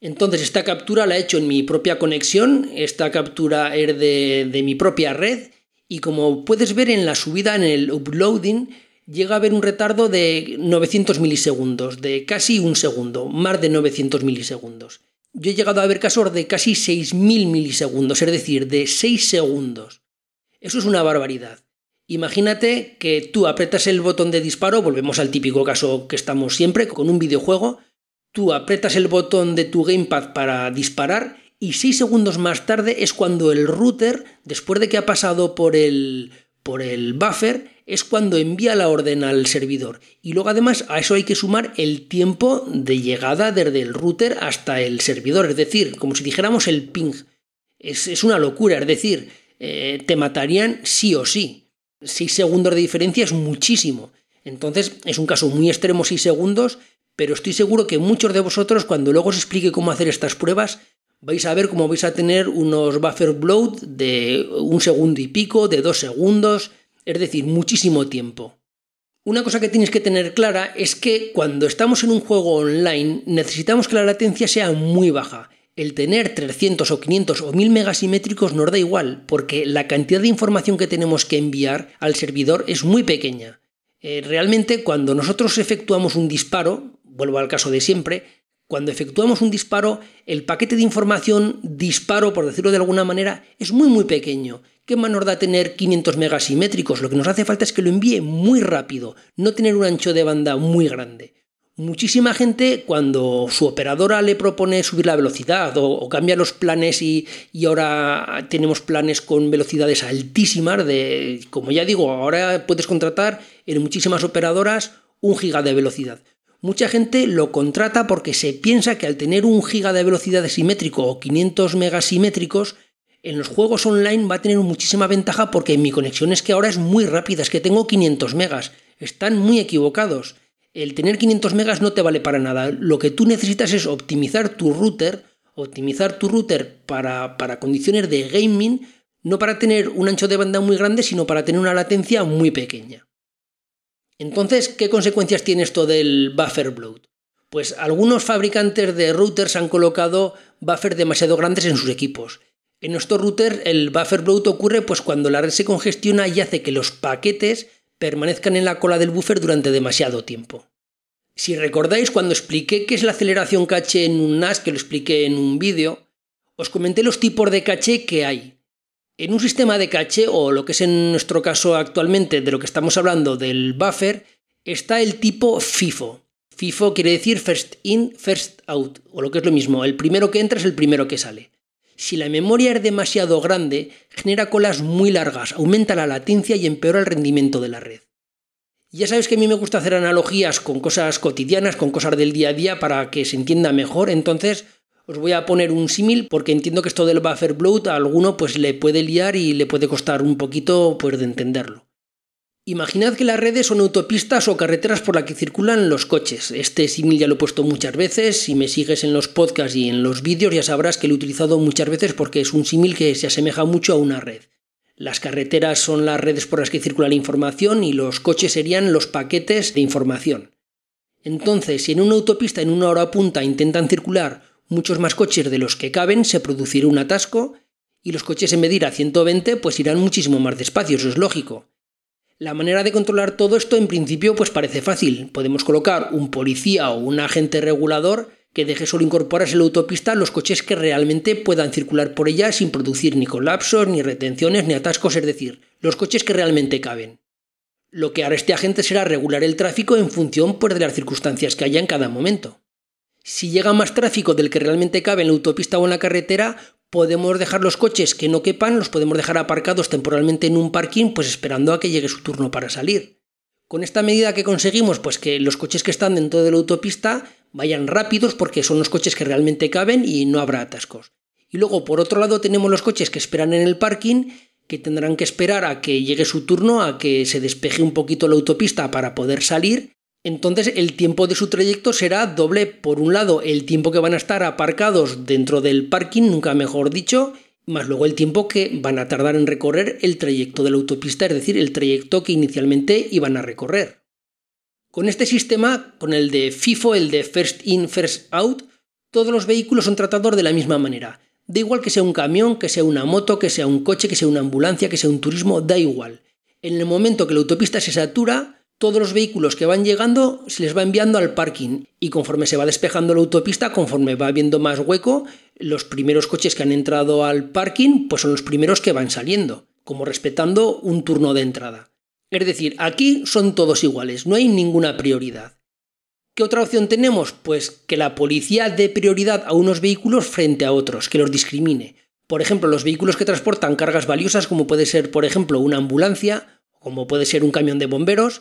Entonces esta captura la he hecho en mi propia conexión, esta captura es de, de mi propia red y como puedes ver en la subida en el uploading llega a haber un retardo de 900 milisegundos, de casi un segundo, más de 900 milisegundos. Yo he llegado a ver casos de casi 6.000 milisegundos, es decir, de 6 segundos. Eso es una barbaridad. Imagínate que tú apretas el botón de disparo, volvemos al típico caso que estamos siempre con un videojuego, tú apretas el botón de tu gamepad para disparar y 6 segundos más tarde es cuando el router, después de que ha pasado por el, por el buffer, es cuando envía la orden al servidor. Y luego además a eso hay que sumar el tiempo de llegada desde el router hasta el servidor, es decir, como si dijéramos el ping. Es, una locura, es decir, eh, te matarían sí o sí. 6 segundos de diferencia es muchísimo. Entonces es un caso muy extremo 6 segundos, pero estoy seguro que muchos de vosotros cuando luego os explique cómo hacer estas pruebas vais a ver cómo vais a tener unos buffer bloat de un segundo y pico, de dos segundos, es decir, muchísimo tiempo. Una cosa que tienes que tener clara es que cuando estamos en un juego online necesitamos que la latencia sea muy baja el tener 300 o 500 o 1000 megasimétricos nos da igual, porque la cantidad de información que tenemos que enviar al servidor es muy pequeña. Eh, realmente cuando nosotros efectuamos un disparo, vuelvo al caso de siempre, cuando efectuamos un disparo, el paquete de información disparo, por decirlo de alguna manera, es muy muy pequeño. ¿Qué más nos da tener 500 megasimétricos? Lo que nos hace falta es que lo envíe muy rápido, no tener un ancho de banda muy grande. Muchísima gente cuando su operadora le propone subir la velocidad o, cambia los planes y, ahora tenemos planes con velocidades altísimas, de, como ya digo, ahora puedes contratar en muchísimas operadoras un giga de velocidad. Mucha gente lo contrata porque se piensa que al tener un giga de velocidad simétrico o 500 megasimétricos, en los juegos online va a tener muchísima ventaja porque mi conexión es que ahora es muy rápida, es que tengo 500 megas. Están muy equivocados. El tener 500 megas no te vale para nada. Lo que tú necesitas es optimizar tu router, optimizar tu router para, para condiciones de gaming, no para tener un ancho de banda muy grande, sino para tener una latencia muy pequeña. Entonces, ¿qué consecuencias tiene esto del buffer bloat? Pues algunos fabricantes de routers han colocado buffers demasiado grandes en sus equipos. En nuestro router el buffer bloat ocurre pues cuando la red se congestiona y hace que los paquetes permanezcan en la cola del buffer durante demasiado tiempo. Si recordáis cuando expliqué qué es la aceleración caché en un NAS, que lo expliqué en un vídeo, os comenté los tipos de caché que hay. En un sistema de caché, o lo que es en nuestro caso actualmente de lo que estamos hablando del buffer, está el tipo FIFO. FIFO quiere decir first in, first out, o lo que es lo mismo, el primero que entra es el primero que sale. Si la memoria es demasiado grande, genera colas muy largas, aumenta la latencia y empeora el rendimiento de la red. Ya sabes que a mí me gusta hacer analogías con cosas cotidianas, con cosas del día a día para que se entienda mejor, entonces os voy a poner un símil porque entiendo que esto del buffer bloat a alguno pues le puede liar y le puede costar un poquito pues, de entenderlo. Imaginad que las redes son autopistas o carreteras por las que circulan los coches. Este símil ya lo he puesto muchas veces. Si me sigues en los podcasts y en los vídeos ya sabrás que lo he utilizado muchas veces porque es un símil que se asemeja mucho a una red. Las carreteras son las redes por las que circula la información y los coches serían los paquetes de información. Entonces, si en una autopista en una hora punta intentan circular muchos más coches de los que caben, se producirá un atasco y los coches en medir a 120 pues irán muchísimo más despacio, eso es lógico. La manera de controlar todo esto en principio pues parece fácil. Podemos colocar un policía o un agente regulador que deje solo incorporarse en la autopista los coches que realmente puedan circular por ella sin producir ni colapsos, ni retenciones, ni atascos, es decir, los coches que realmente caben. Lo que hará este agente será regular el tráfico en función pues, de las circunstancias que haya en cada momento. Si llega más tráfico del que realmente cabe en la autopista o en la carretera, podemos dejar los coches que no quepan, los podemos dejar aparcados temporalmente en un parking, pues esperando a que llegue su turno para salir. Con esta medida que conseguimos, pues que los coches que están dentro de la autopista vayan rápidos porque son los coches que realmente caben y no habrá atascos. Y luego, por otro lado, tenemos los coches que esperan en el parking, que tendrán que esperar a que llegue su turno, a que se despeje un poquito la autopista para poder salir entonces el tiempo de su trayecto será doble. Por un lado, el tiempo que van a estar aparcados dentro del parking, nunca mejor dicho, más luego el tiempo que van a tardar en recorrer el trayecto de la autopista, es decir, el trayecto que inicialmente iban a recorrer. Con este sistema, con el de FIFO, el de First In, First Out, todos los vehículos son tratados de la misma manera. Da igual que sea un camión, que sea una moto, que sea un coche, que sea una ambulancia, que sea un turismo, da igual. En el momento que la autopista se satura, todos los vehículos que van llegando se les va enviando al parking y conforme se va despejando la autopista, conforme va habiendo más hueco, los primeros coches que han entrado al parking pues son los primeros que van saliendo, como respetando un turno de entrada. Es decir, aquí son todos iguales, no hay ninguna prioridad. ¿Qué otra opción tenemos? Pues que la policía dé prioridad a unos vehículos frente a otros, que los discrimine. Por ejemplo, los vehículos que transportan cargas valiosas, como puede ser, por ejemplo, una ambulancia, como puede ser un camión de bomberos,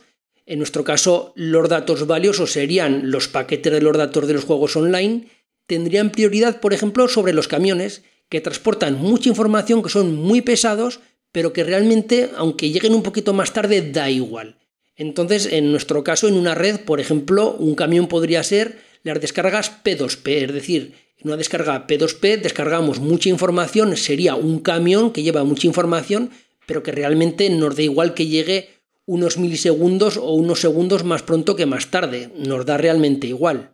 en nuestro caso, los datos valiosos serían los paquetes de los datos de los juegos online, tendrían prioridad, por ejemplo, sobre los camiones, que transportan mucha información, que son muy pesados, pero que realmente, aunque lleguen un poquito más tarde, da igual. Entonces, en nuestro caso, en una red, por ejemplo, un camión podría ser las descargas P2P, es decir, en una descarga P2P descargamos mucha información, sería un camión que lleva mucha información, pero que realmente nos da igual que llegue unos milisegundos o unos segundos más pronto que más tarde, nos da realmente igual.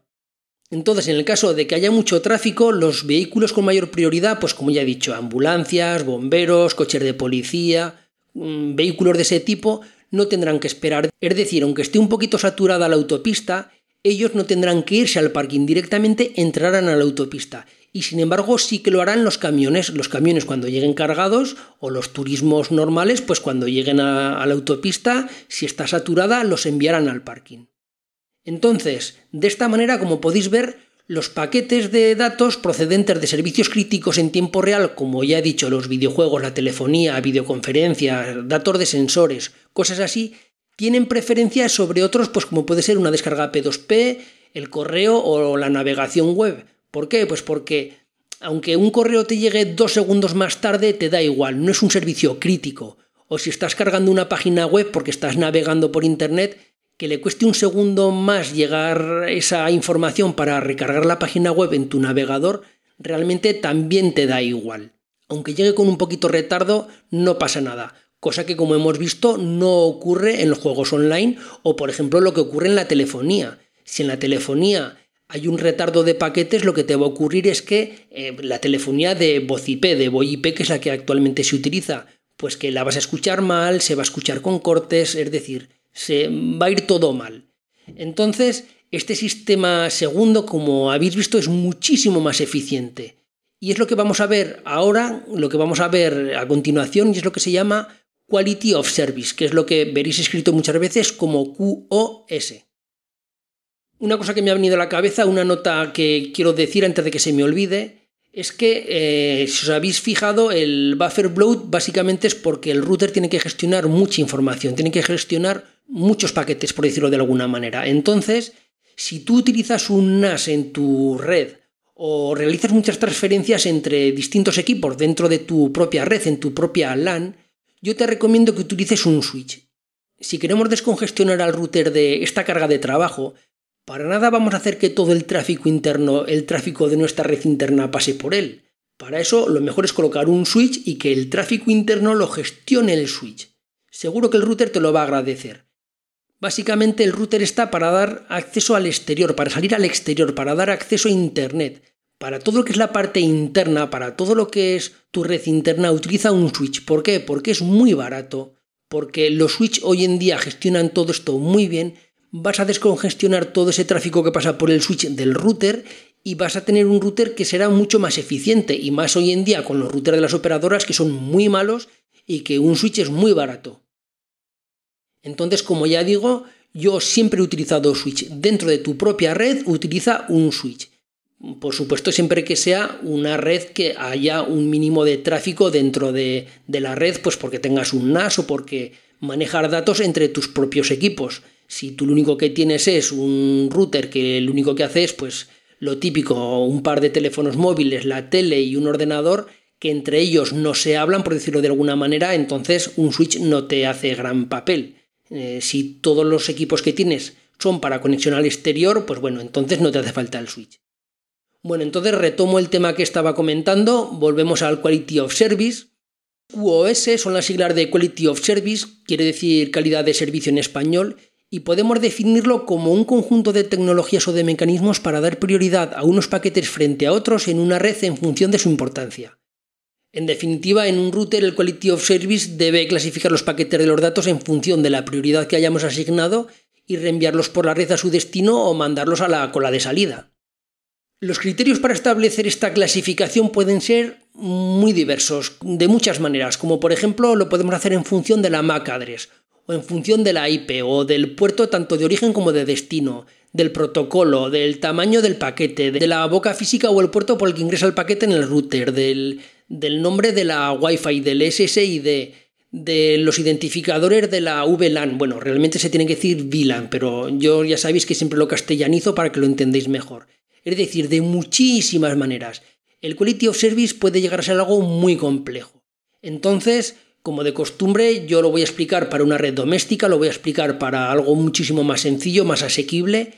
Entonces, en el caso de que haya mucho tráfico, los vehículos con mayor prioridad, pues como ya he dicho, ambulancias, bomberos, coches de policía, mm, vehículos de ese tipo, no tendrán que esperar. Es decir, aunque esté un poquito saturada la autopista, ellos no tendrán que irse al parking directamente, entrarán a la autopista y sin embargo sí que lo harán los camiones, los camiones cuando lleguen cargados o los turismos normales, pues cuando lleguen a, la autopista, si está saturada, los enviarán al parking. Entonces, de esta manera, como podéis ver, los paquetes de datos procedentes de servicios críticos en tiempo real, como ya he dicho, los videojuegos, la telefonía, videoconferencia, datos de sensores, cosas así, tienen preferencia sobre otros, pues como puede ser una descarga P2P, el correo o la navegación web. ¿Por qué? Pues porque aunque un correo te llegue dos segundos más tarde, te da igual, no es un servicio crítico. O si estás cargando una página web porque estás navegando por Internet, que le cueste un segundo más llegar esa información para recargar la página web en tu navegador, realmente también te da igual. Aunque llegue con un poquito retardo, no pasa nada. Cosa que como hemos visto no ocurre en los juegos online o por ejemplo lo que ocurre en la telefonía. Si en la telefonía hay un retardo de paquetes, lo que te va a ocurrir es que eh, la telefonía de voz IP, de VoIP, que es la que actualmente se utiliza, pues que la vas a escuchar mal, se va a escuchar con cortes, es decir, se va a ir todo mal. Entonces, este sistema segundo, como habéis visto, es muchísimo más eficiente. Y es lo que vamos a ver ahora, lo que vamos a ver a continuación, y es lo que se llama Quality of Service, que es lo que veréis escrito muchas veces como QoS. Una cosa que me ha venido a la cabeza, una nota que quiero decir antes de que se me olvide, es que eh, si os habéis fijado, el buffer bloat básicamente es porque el router tiene que gestionar mucha información, tiene que gestionar muchos paquetes, por decirlo de alguna manera. Entonces, si tú utilizas un NAS en tu red o realizas muchas transferencias entre distintos equipos dentro de tu propia red, en tu propia LAN, yo te recomiendo que utilices un switch. Si queremos descongestionar al router de esta carga de trabajo, para nada vamos a hacer que todo el tráfico interno, el tráfico de nuestra red interna pase por él. Para eso lo mejor es colocar un switch y que el tráfico interno lo gestione el switch. Seguro que el router te lo va a agradecer. Básicamente el router está para dar acceso al exterior, para salir al exterior, para dar acceso a Internet. Para todo lo que es la parte interna, para todo lo que es tu red interna, utiliza un switch. ¿Por qué? Porque es muy barato. Porque los switch hoy en día gestionan todo esto muy bien vas a descongestionar todo ese tráfico que pasa por el switch del router y vas a tener un router que será mucho más eficiente y más hoy en día con los routers de las operadoras que son muy malos y que un switch es muy barato. Entonces, como ya digo, yo siempre he utilizado switch. Dentro de tu propia red utiliza un switch. Por supuesto, siempre que sea una red que haya un mínimo de tráfico dentro de, de la red, pues porque tengas un NAS o porque manejar datos entre tus propios equipos. Si tú lo único que tienes es un router que lo único que hace es pues lo típico, un par de teléfonos móviles, la tele y un ordenador, que entre ellos no se hablan, por decirlo de alguna manera, entonces un switch no te hace gran papel. Eh, si todos los equipos que tienes son para conexión al exterior, pues bueno, entonces no te hace falta el switch. Bueno, entonces retomo el tema que estaba comentando, volvemos al Quality of Service. QoS son las siglas de Quality of Service, quiere decir calidad de servicio en español, y podemos definirlo como un conjunto de tecnologías o de mecanismos para dar prioridad a unos paquetes frente a otros en una red en función de su importancia. En definitiva, en un router el Quality of Service debe clasificar los paquetes de los datos en función de la prioridad que hayamos asignado y reenviarlos por la red a su destino o mandarlos a la cola de salida. Los criterios para establecer esta clasificación pueden ser muy diversos, de muchas maneras, como por ejemplo lo podemos hacer en función de la MAC address o en función de la IP o del puerto tanto de origen como de destino, del protocolo, del tamaño del paquete, de la boca física o el puerto por el que ingresa el paquete en el router, del, nombre de la Wi-Fi, del SSID, de los identificadores de la VLAN. Bueno, realmente se tiene que decir VLAN, pero yo ya sabéis que siempre lo castellanizo para que lo entendáis mejor. Es decir, de muchísimas maneras. El Quality of Service puede llegar a ser algo muy complejo. Entonces, como de costumbre, yo lo voy a explicar para una red doméstica, lo voy a explicar para algo muchísimo más sencillo, más asequible.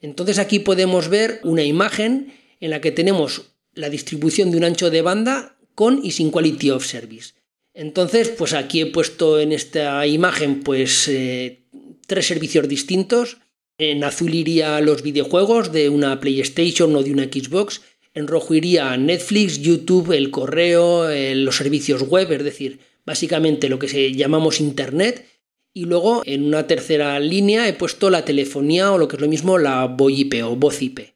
Entonces aquí podemos ver una imagen en la que tenemos la distribución de un ancho de banda con y sin quality of service. Entonces, pues aquí he puesto en esta imagen pues eh, tres servicios distintos. En azul iría los videojuegos de una PlayStation o de una Xbox. En rojo iría Netflix, YouTube, el correo, eh, los servicios web, es decir, básicamente lo que se llamamos Internet, y luego en una tercera línea he puesto la telefonía o lo que es lo mismo la VoIP o voz IP.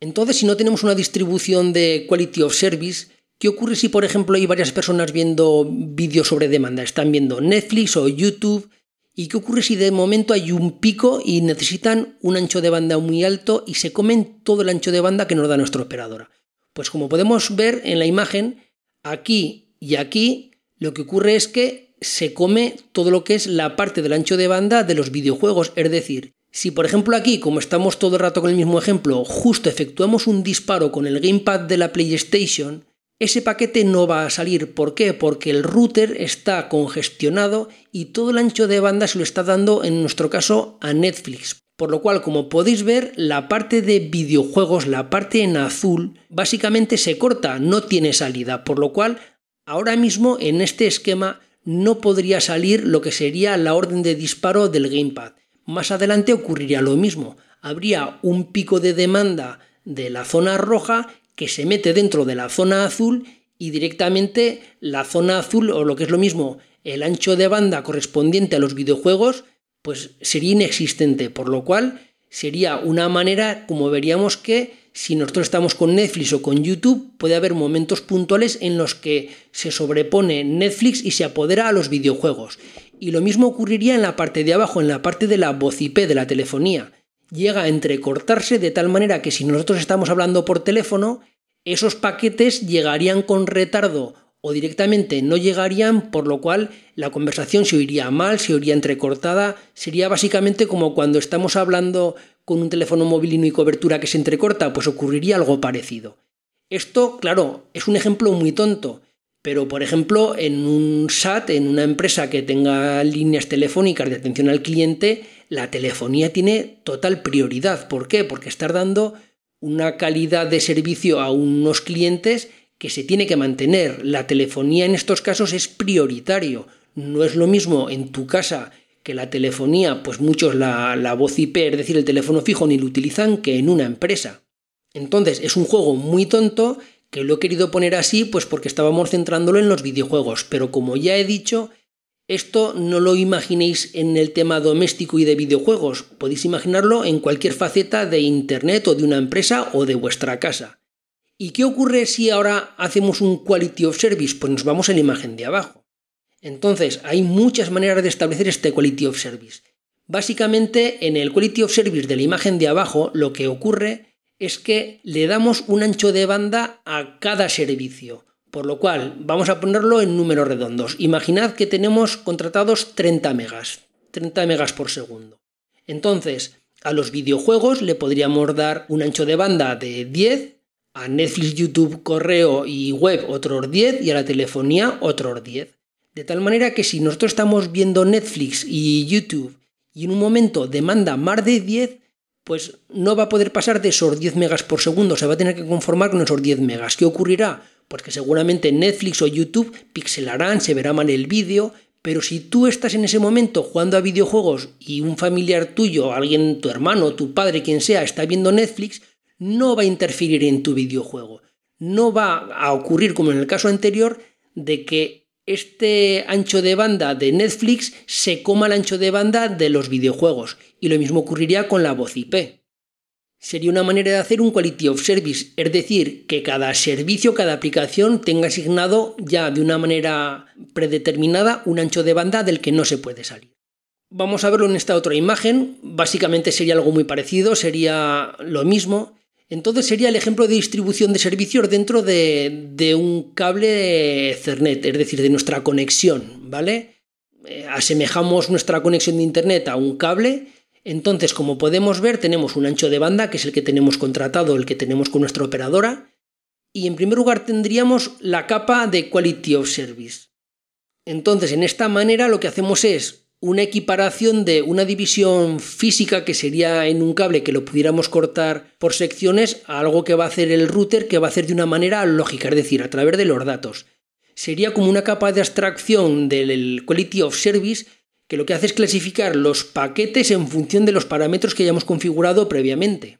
Entonces, si no tenemos una distribución de Quality of Service, ¿qué ocurre si, por ejemplo, hay varias personas viendo vídeos sobre demanda? Están viendo Netflix o YouTube. ¿Y qué ocurre si de momento hay un pico y necesitan un ancho de banda muy alto y se comen todo el ancho de banda que nos da nuestra operadora? Pues como podemos ver en la imagen, aquí y aquí lo que ocurre es que se come todo lo que es la parte del ancho de banda de los videojuegos. Es decir, si por ejemplo aquí, como estamos todo el rato con el mismo ejemplo, justo efectuamos un disparo con el gamepad de la PlayStation, ese paquete no va a salir. ¿Por qué? Porque el router está congestionado y todo el ancho de banda se lo está dando, en nuestro caso, a Netflix. Por lo cual, como podéis ver, la parte de videojuegos, la parte en azul, básicamente se corta, no tiene salida. Por lo cual, ahora mismo en este esquema no podría salir lo que sería la orden de disparo del gamepad. Más adelante ocurriría lo mismo. Habría un pico de demanda de la zona roja que se mete dentro de la zona azul y directamente la zona azul o lo que es lo mismo, el ancho de banda correspondiente a los videojuegos, pues sería inexistente, por lo cual sería una manera como veríamos que si nosotros estamos con Netflix o con YouTube, puede haber momentos puntuales en los que se sobrepone Netflix y se apodera a los videojuegos. Y lo mismo ocurriría en la parte de abajo, en la parte de la voz IP de la telefonía llega a entrecortarse de tal manera que si nosotros estamos hablando por teléfono, esos paquetes llegarían con retardo o directamente no llegarían, por lo cual la conversación se oiría mal, se oiría entrecortada, sería básicamente como cuando estamos hablando con un teléfono móvil y no hay cobertura que se entrecorta, pues ocurriría algo parecido. Esto, claro, es un ejemplo muy tonto, pero, por ejemplo, en un SAT, en una empresa que tenga líneas telefónicas de atención al cliente, la telefonía tiene total prioridad. ¿Por qué? Porque estar dando una calidad de servicio a unos clientes que se tiene que mantener. La telefonía en estos casos es prioritario. No es lo mismo en tu casa que la telefonía, pues muchos la, la voz IP, es decir, el teléfono fijo, ni lo utilizan que en una empresa. Entonces es un juego muy tonto que lo he querido poner así pues porque estábamos centrándolo en los videojuegos, pero como ya he dicho, esto no lo imaginéis en el tema doméstico y de videojuegos, podéis imaginarlo en cualquier faceta de Internet o de una empresa o de vuestra casa. ¿Y qué ocurre si ahora hacemos un Quality of Service? Pues nos vamos a la imagen de abajo. Entonces, hay muchas maneras de establecer este Quality of Service. Básicamente, en el Quality of Service de la imagen de abajo, lo que ocurre es que le damos un ancho de banda a cada servicio. Por lo cual, vamos a ponerlo en números redondos. Imaginad que tenemos contratados 30 megas, 30 megas por segundo. Entonces, a los videojuegos le podríamos dar un ancho de banda de 10, a Netflix, YouTube, correo y web otros 10 y a la telefonía otros 10. De tal manera que si nosotros estamos viendo Netflix y YouTube y en un momento demanda más de 10, pues no va a poder pasar de esos 10 megas por segundo, se va a tener que conformar con esos 10 megas. ¿Qué ocurrirá? Pues que seguramente Netflix o YouTube pixelarán, se verá mal el vídeo, pero si tú estás en ese momento jugando a videojuegos y un familiar tuyo, alguien, tu hermano, tu padre, quien sea, está viendo Netflix, no va a interferir en tu videojuego. No va a ocurrir como en el caso anterior de que este ancho de banda de Netflix se coma el ancho de banda de los videojuegos. Y lo mismo ocurriría con la voz IP. Sería una manera de hacer un quality of service, es decir, que cada servicio, cada aplicación tenga asignado ya de una manera predeterminada un ancho de banda del que no se puede salir. Vamos a verlo en esta otra imagen. Básicamente sería algo muy parecido, sería lo mismo. Entonces sería el ejemplo de distribución de servicios dentro de, un cable Ethernet, es decir, de nuestra conexión, ¿vale? Eh, asemejamos nuestra conexión de Internet a un cable, entonces como podemos ver tenemos un ancho de banda, que es el que tenemos contratado, el que tenemos con nuestra operadora, y en primer lugar tendríamos la capa de Quality of Service. Entonces en esta manera lo que hacemos es una equiparación de una división física que sería en un cable que lo pudiéramos cortar por secciones a algo que va a hacer el router que va a hacer de una manera lógica, es decir, a través de los datos. Sería como una capa de abstracción del Quality of Service que lo que hace es clasificar los paquetes en función de los parámetros que hayamos configurado previamente.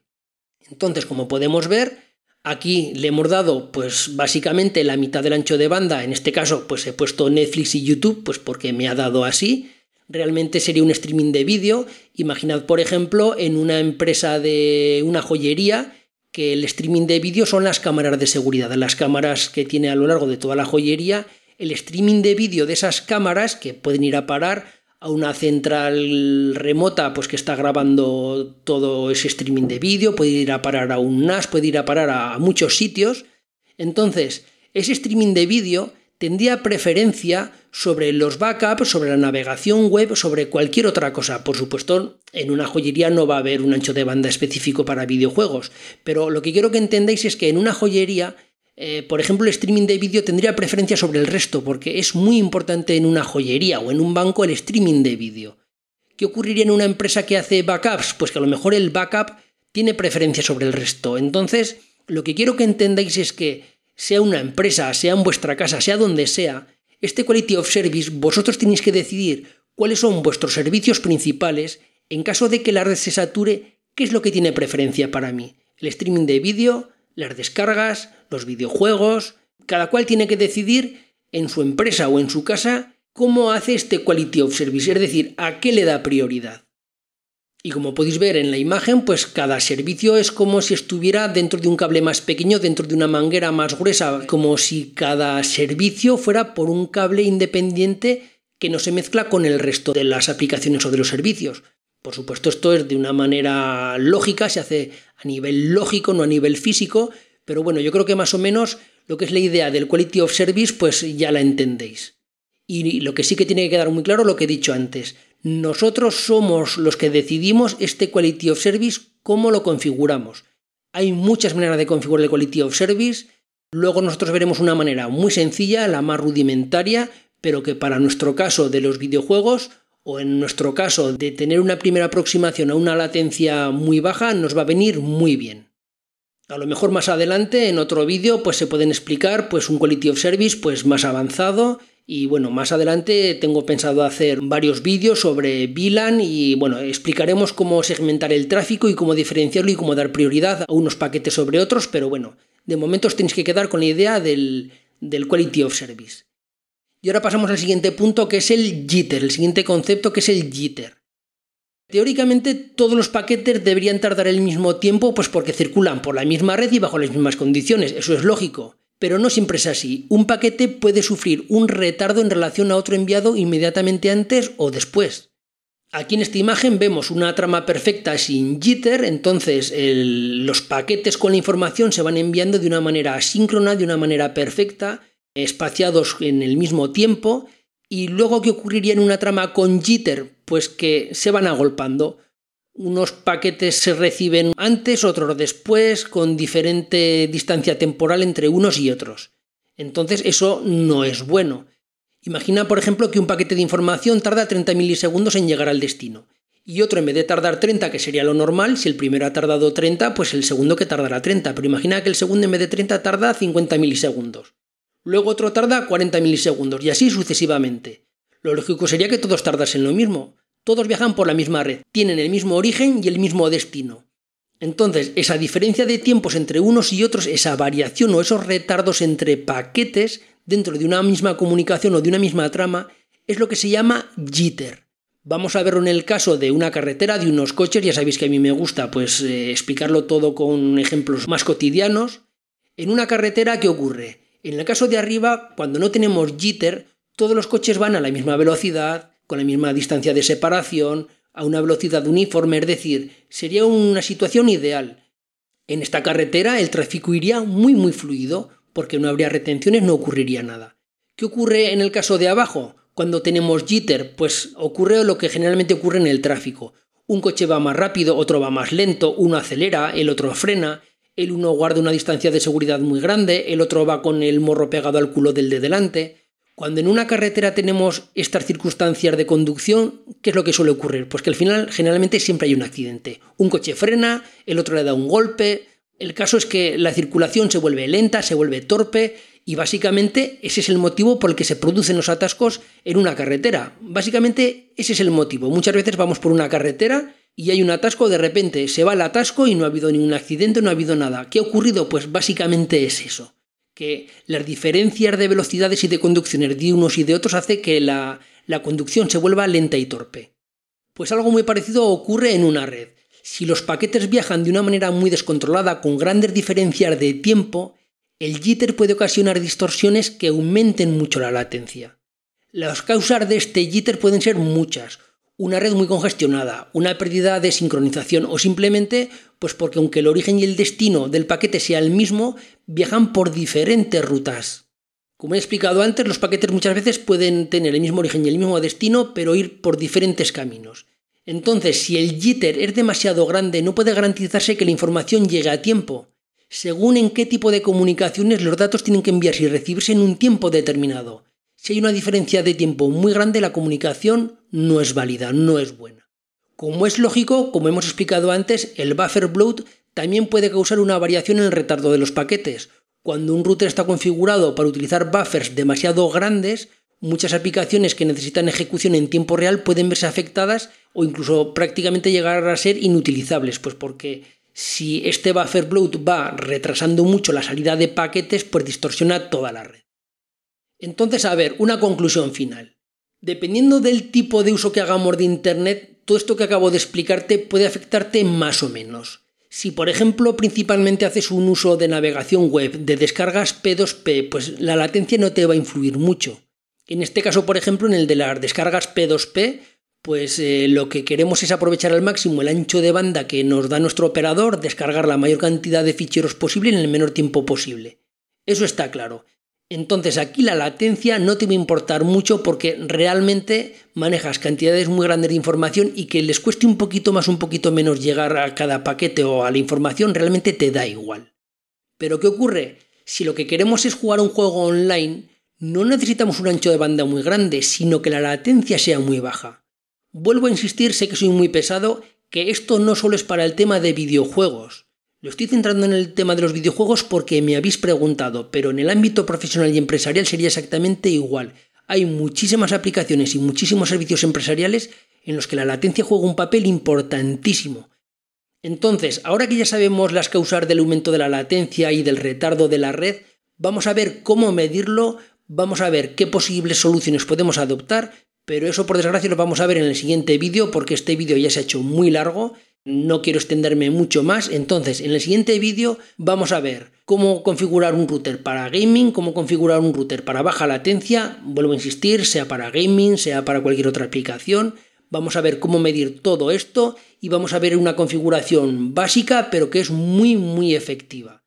Entonces, como podemos ver, aquí le hemos dado pues básicamente la mitad del ancho de banda, en este caso pues he puesto Netflix y YouTube pues porque me ha dado así realmente sería un streaming de vídeo. Imaginad, por ejemplo, en una empresa de una joyería que el streaming de vídeo son las cámaras de seguridad, las cámaras que tiene a lo largo de toda la joyería. El streaming de vídeo de esas cámaras que pueden ir a parar a una central remota pues que está grabando todo ese streaming de vídeo, puede ir a parar a un NAS, puede ir a parar a muchos sitios. Entonces, ese streaming de vídeo tendría preferencia sobre los backups, sobre la navegación web, sobre cualquier otra cosa. Por supuesto, en una joyería no va a haber un ancho de banda específico para videojuegos, pero lo que quiero que entendáis es que en una joyería eh, por ejemplo, el streaming de vídeo tendría preferencia sobre el resto, porque es muy importante en una joyería o en un banco el streaming de vídeo. ¿Qué ocurriría en una empresa que hace backups? Pues que a lo mejor el backup tiene preferencia sobre el resto. Entonces, lo que quiero que entendáis es que sea una empresa, sea en vuestra casa, sea donde sea, este Quality of Service vosotros tenéis que decidir cuáles son vuestros servicios principales en caso de que la red se sature, qué es lo que tiene preferencia para mí. El streaming de vídeo, las descargas, los videojuegos, cada cual tiene que decidir en su empresa o en su casa cómo hace este quality of service, es decir, a qué le da prioridad. Y como podéis ver en la imagen, pues cada servicio es como si estuviera dentro de un cable más pequeño, dentro de una manguera más gruesa, como si cada servicio fuera por un cable independiente que no se mezcla con el resto de las aplicaciones o de los servicios. Por supuesto, esto es de una manera lógica, se hace a nivel lógico, no a nivel físico, pero bueno, yo creo que más o menos lo que es la idea del Quality of Service, pues ya la entendéis. Y lo que sí que tiene que quedar muy claro, lo que he dicho antes, nosotros somos los que decidimos este Quality of Service, cómo lo configuramos. Hay muchas maneras de configurar el Quality of Service, luego nosotros veremos una manera muy sencilla, la más rudimentaria, pero que para nuestro caso de los videojuegos, o en nuestro caso de tener una primera aproximación a una latencia muy baja, nos va a venir muy bien. A lo mejor más adelante en otro vídeo pues se pueden explicar pues un quality of service pues más avanzado y bueno, más adelante tengo pensado hacer varios vídeos sobre VLAN y bueno, explicaremos cómo segmentar el tráfico y cómo diferenciarlo y cómo dar prioridad a unos paquetes sobre otros, pero bueno, de momento os tenéis que quedar con la idea del, del quality of service. Y ahora pasamos al siguiente punto que es el jitter, el siguiente concepto que es el jitter. Teóricamente todos los paquetes deberían tardar el mismo tiempo pues porque circulan por la misma red y bajo las mismas condiciones, eso es lógico. Pero no siempre es así. Un paquete puede sufrir un retardo en relación a otro enviado inmediatamente antes o después. Aquí en esta imagen vemos una trama perfecta sin jitter, entonces los paquetes con la información se van enviando de una manera asíncrona, de una manera perfecta, espaciados en el mismo tiempo, y luego, ¿qué ocurriría en una trama con jitter? Pues que se van agolpando. Unos paquetes se reciben antes, otros después, con diferente distancia temporal entre unos y otros. Entonces eso no es bueno. Imagina, por ejemplo, que un paquete de información tarda 30 milisegundos en llegar al destino. Y otro, en vez de tardar 30, que sería lo normal, si el primero ha tardado 30, pues el segundo que tardará 30. Pero imagina que el segundo en vez de 30 tarda 50 milisegundos luego otro tarda 40 milisegundos y así sucesivamente. Lo lógico sería que todos tardasen lo mismo. Todos viajan por la misma red, tienen el mismo origen y el mismo destino. Entonces, esa diferencia de tiempos entre unos y otros, esa variación o esos retardos entre paquetes dentro de una misma comunicación o de una misma trama, es lo que se llama jitter. Vamos a verlo en el caso de una carretera, de unos coches, ya sabéis que a mí me gusta pues eh, explicarlo todo con ejemplos más cotidianos. En una carretera, ¿qué ocurre? En el caso de arriba, cuando no tenemos jitter, todos los coches van a la misma velocidad, con la misma distancia de separación, a una velocidad uniforme, es decir, sería una situación ideal. En esta carretera el tráfico iría muy muy fluido, porque no habría retenciones, no ocurriría nada. ¿Qué ocurre en el caso de abajo? Cuando tenemos jitter, pues ocurre lo que generalmente ocurre en el tráfico. Un coche va más rápido, otro va más lento, uno acelera, el otro frena, el uno guarda una distancia de seguridad muy grande, el otro va con el morro pegado al culo del de delante. Cuando en una carretera tenemos estas circunstancias de conducción, ¿qué es lo que suele ocurrir? Pues que al final generalmente siempre hay un accidente. Un coche frena, el otro le da un golpe. El caso es que la circulación se vuelve lenta, se vuelve torpe y básicamente ese es el motivo por el que se producen los atascos en una carretera. Básicamente ese es el motivo. Muchas veces vamos por una carretera y hay un atasco, de repente se va el atasco y no ha habido ningún accidente, no ha habido nada. ¿Qué ha ocurrido? Pues básicamente es eso, que las diferencias de velocidades y de conducciones de unos y de otros hace que la, la conducción se vuelva lenta y torpe. Pues algo muy parecido ocurre en una red. Si los paquetes viajan de una manera muy descontrolada con grandes diferencias de tiempo, el jitter puede ocasionar distorsiones que aumenten mucho la latencia. Las causas de este jitter pueden ser muchas, una red muy congestionada, una pérdida de sincronización o simplemente pues porque aunque el origen y el destino del paquete sea el mismo, viajan por diferentes rutas. Como he explicado antes, los paquetes muchas veces pueden tener el mismo origen y el mismo destino, pero ir por diferentes caminos. Entonces, si el jitter es demasiado grande, no puede garantizarse que la información llegue a tiempo. según en qué tipo de comunicaciones los datos tienen que enviarse y recibirse en un tiempo determinado. Si hay una diferencia de tiempo muy grande, la comunicación no es válida, no es buena. Como es lógico, como hemos explicado antes, el buffer bloat también puede causar una variación en el retardo de los paquetes. Cuando un router está configurado para utilizar buffers demasiado grandes, muchas aplicaciones que necesitan ejecución en tiempo real pueden verse afectadas o incluso prácticamente llegar a ser inutilizables, pues porque si este buffer bloat va retrasando mucho la salida de paquetes, pues distorsiona toda la red. Entonces, a ver, una conclusión final. Dependiendo del tipo de uso que hagamos de Internet, todo esto que acabo de explicarte puede afectarte más o menos. Si por ejemplo principalmente haces un uso de navegación web de descargas P2P, pues la latencia no te va a influir mucho. En este caso, por ejemplo, en el de las descargas P2P, pues eh, lo que queremos es aprovechar al máximo el ancho de banda que nos da nuestro operador, descargar la mayor cantidad de ficheros posible en el menor tiempo posible. Eso está claro. Entonces aquí la latencia no te va a importar mucho porque realmente manejas cantidades muy grandes de información y que les cueste un poquito más, un poquito menos llegar a cada paquete o a la información, realmente te da igual. Pero ¿qué ocurre? Si lo que queremos es jugar un juego online, no necesitamos un ancho de banda muy grande, sino que la latencia sea muy baja. Vuelvo a insistir, sé que soy muy pesado, que esto no solo es para el tema de videojuegos. Lo estoy centrando en el tema de los videojuegos porque me habéis preguntado, pero en el ámbito profesional y empresarial sería exactamente igual. Hay muchísimas aplicaciones y muchísimos servicios empresariales en los que la latencia juega un papel importantísimo. Entonces, ahora que ya sabemos las causas del aumento de la latencia y del retardo de la red, vamos a ver cómo medirlo, vamos a ver qué posibles soluciones podemos adoptar, pero eso por desgracia lo vamos a ver en el siguiente vídeo porque este vídeo ya se ha hecho muy largo no quiero extenderme mucho más, entonces en el siguiente vídeo vamos a ver cómo configurar un router para gaming, cómo configurar un router para baja latencia, vuelvo a insistir, sea para gaming, sea para cualquier otra aplicación. Vamos a ver cómo medir todo esto y vamos a ver una configuración básica pero que es muy muy efectiva.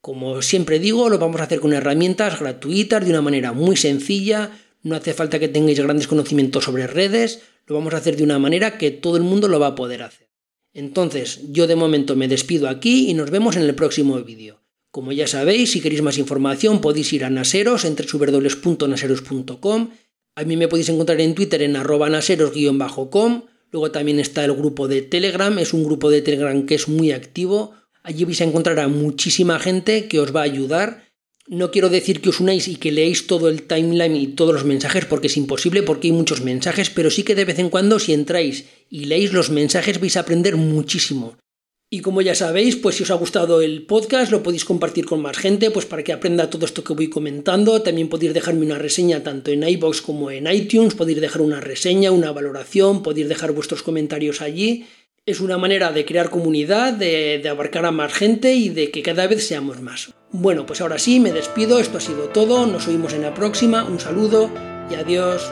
Como siempre digo, lo vamos a hacer con herramientas gratuitas de una manera muy sencilla, no hace falta que tengáis grandes conocimientos sobre redes, lo vamos a hacer de una manera que todo el mundo lo va a poder hacer. Entonces, yo de momento me despido aquí y nos vemos en el próximo vídeo. Como ya sabéis, si queréis más información podéis ir a Naseros entre www.naseros.com. A mí me podéis encontrar en Twitter en arroba naseros-com. Luego también está el grupo de Telegram, es un grupo de Telegram que es muy activo. Allí vais a encontrar a muchísima gente que os va a ayudar no quiero decir que os unáis y que leéis todo el timeline y todos los mensajes porque es imposible porque hay muchos mensajes, pero sí que de vez en cuando si entráis y leéis los mensajes vais a aprender muchísimo. Y como ya sabéis, pues si os ha gustado el podcast lo podéis compartir con más gente, pues para que aprenda todo esto que voy comentando. También podéis dejarme una reseña tanto en iBox como en iTunes, podéis dejar una reseña, una valoración, podéis dejar vuestros comentarios allí. Es una manera de crear comunidad, de, abarcar a más gente y de que cada vez seamos más. Bueno, pues ahora sí, me despido, esto ha sido todo, nos oímos en la próxima, un saludo y adiós.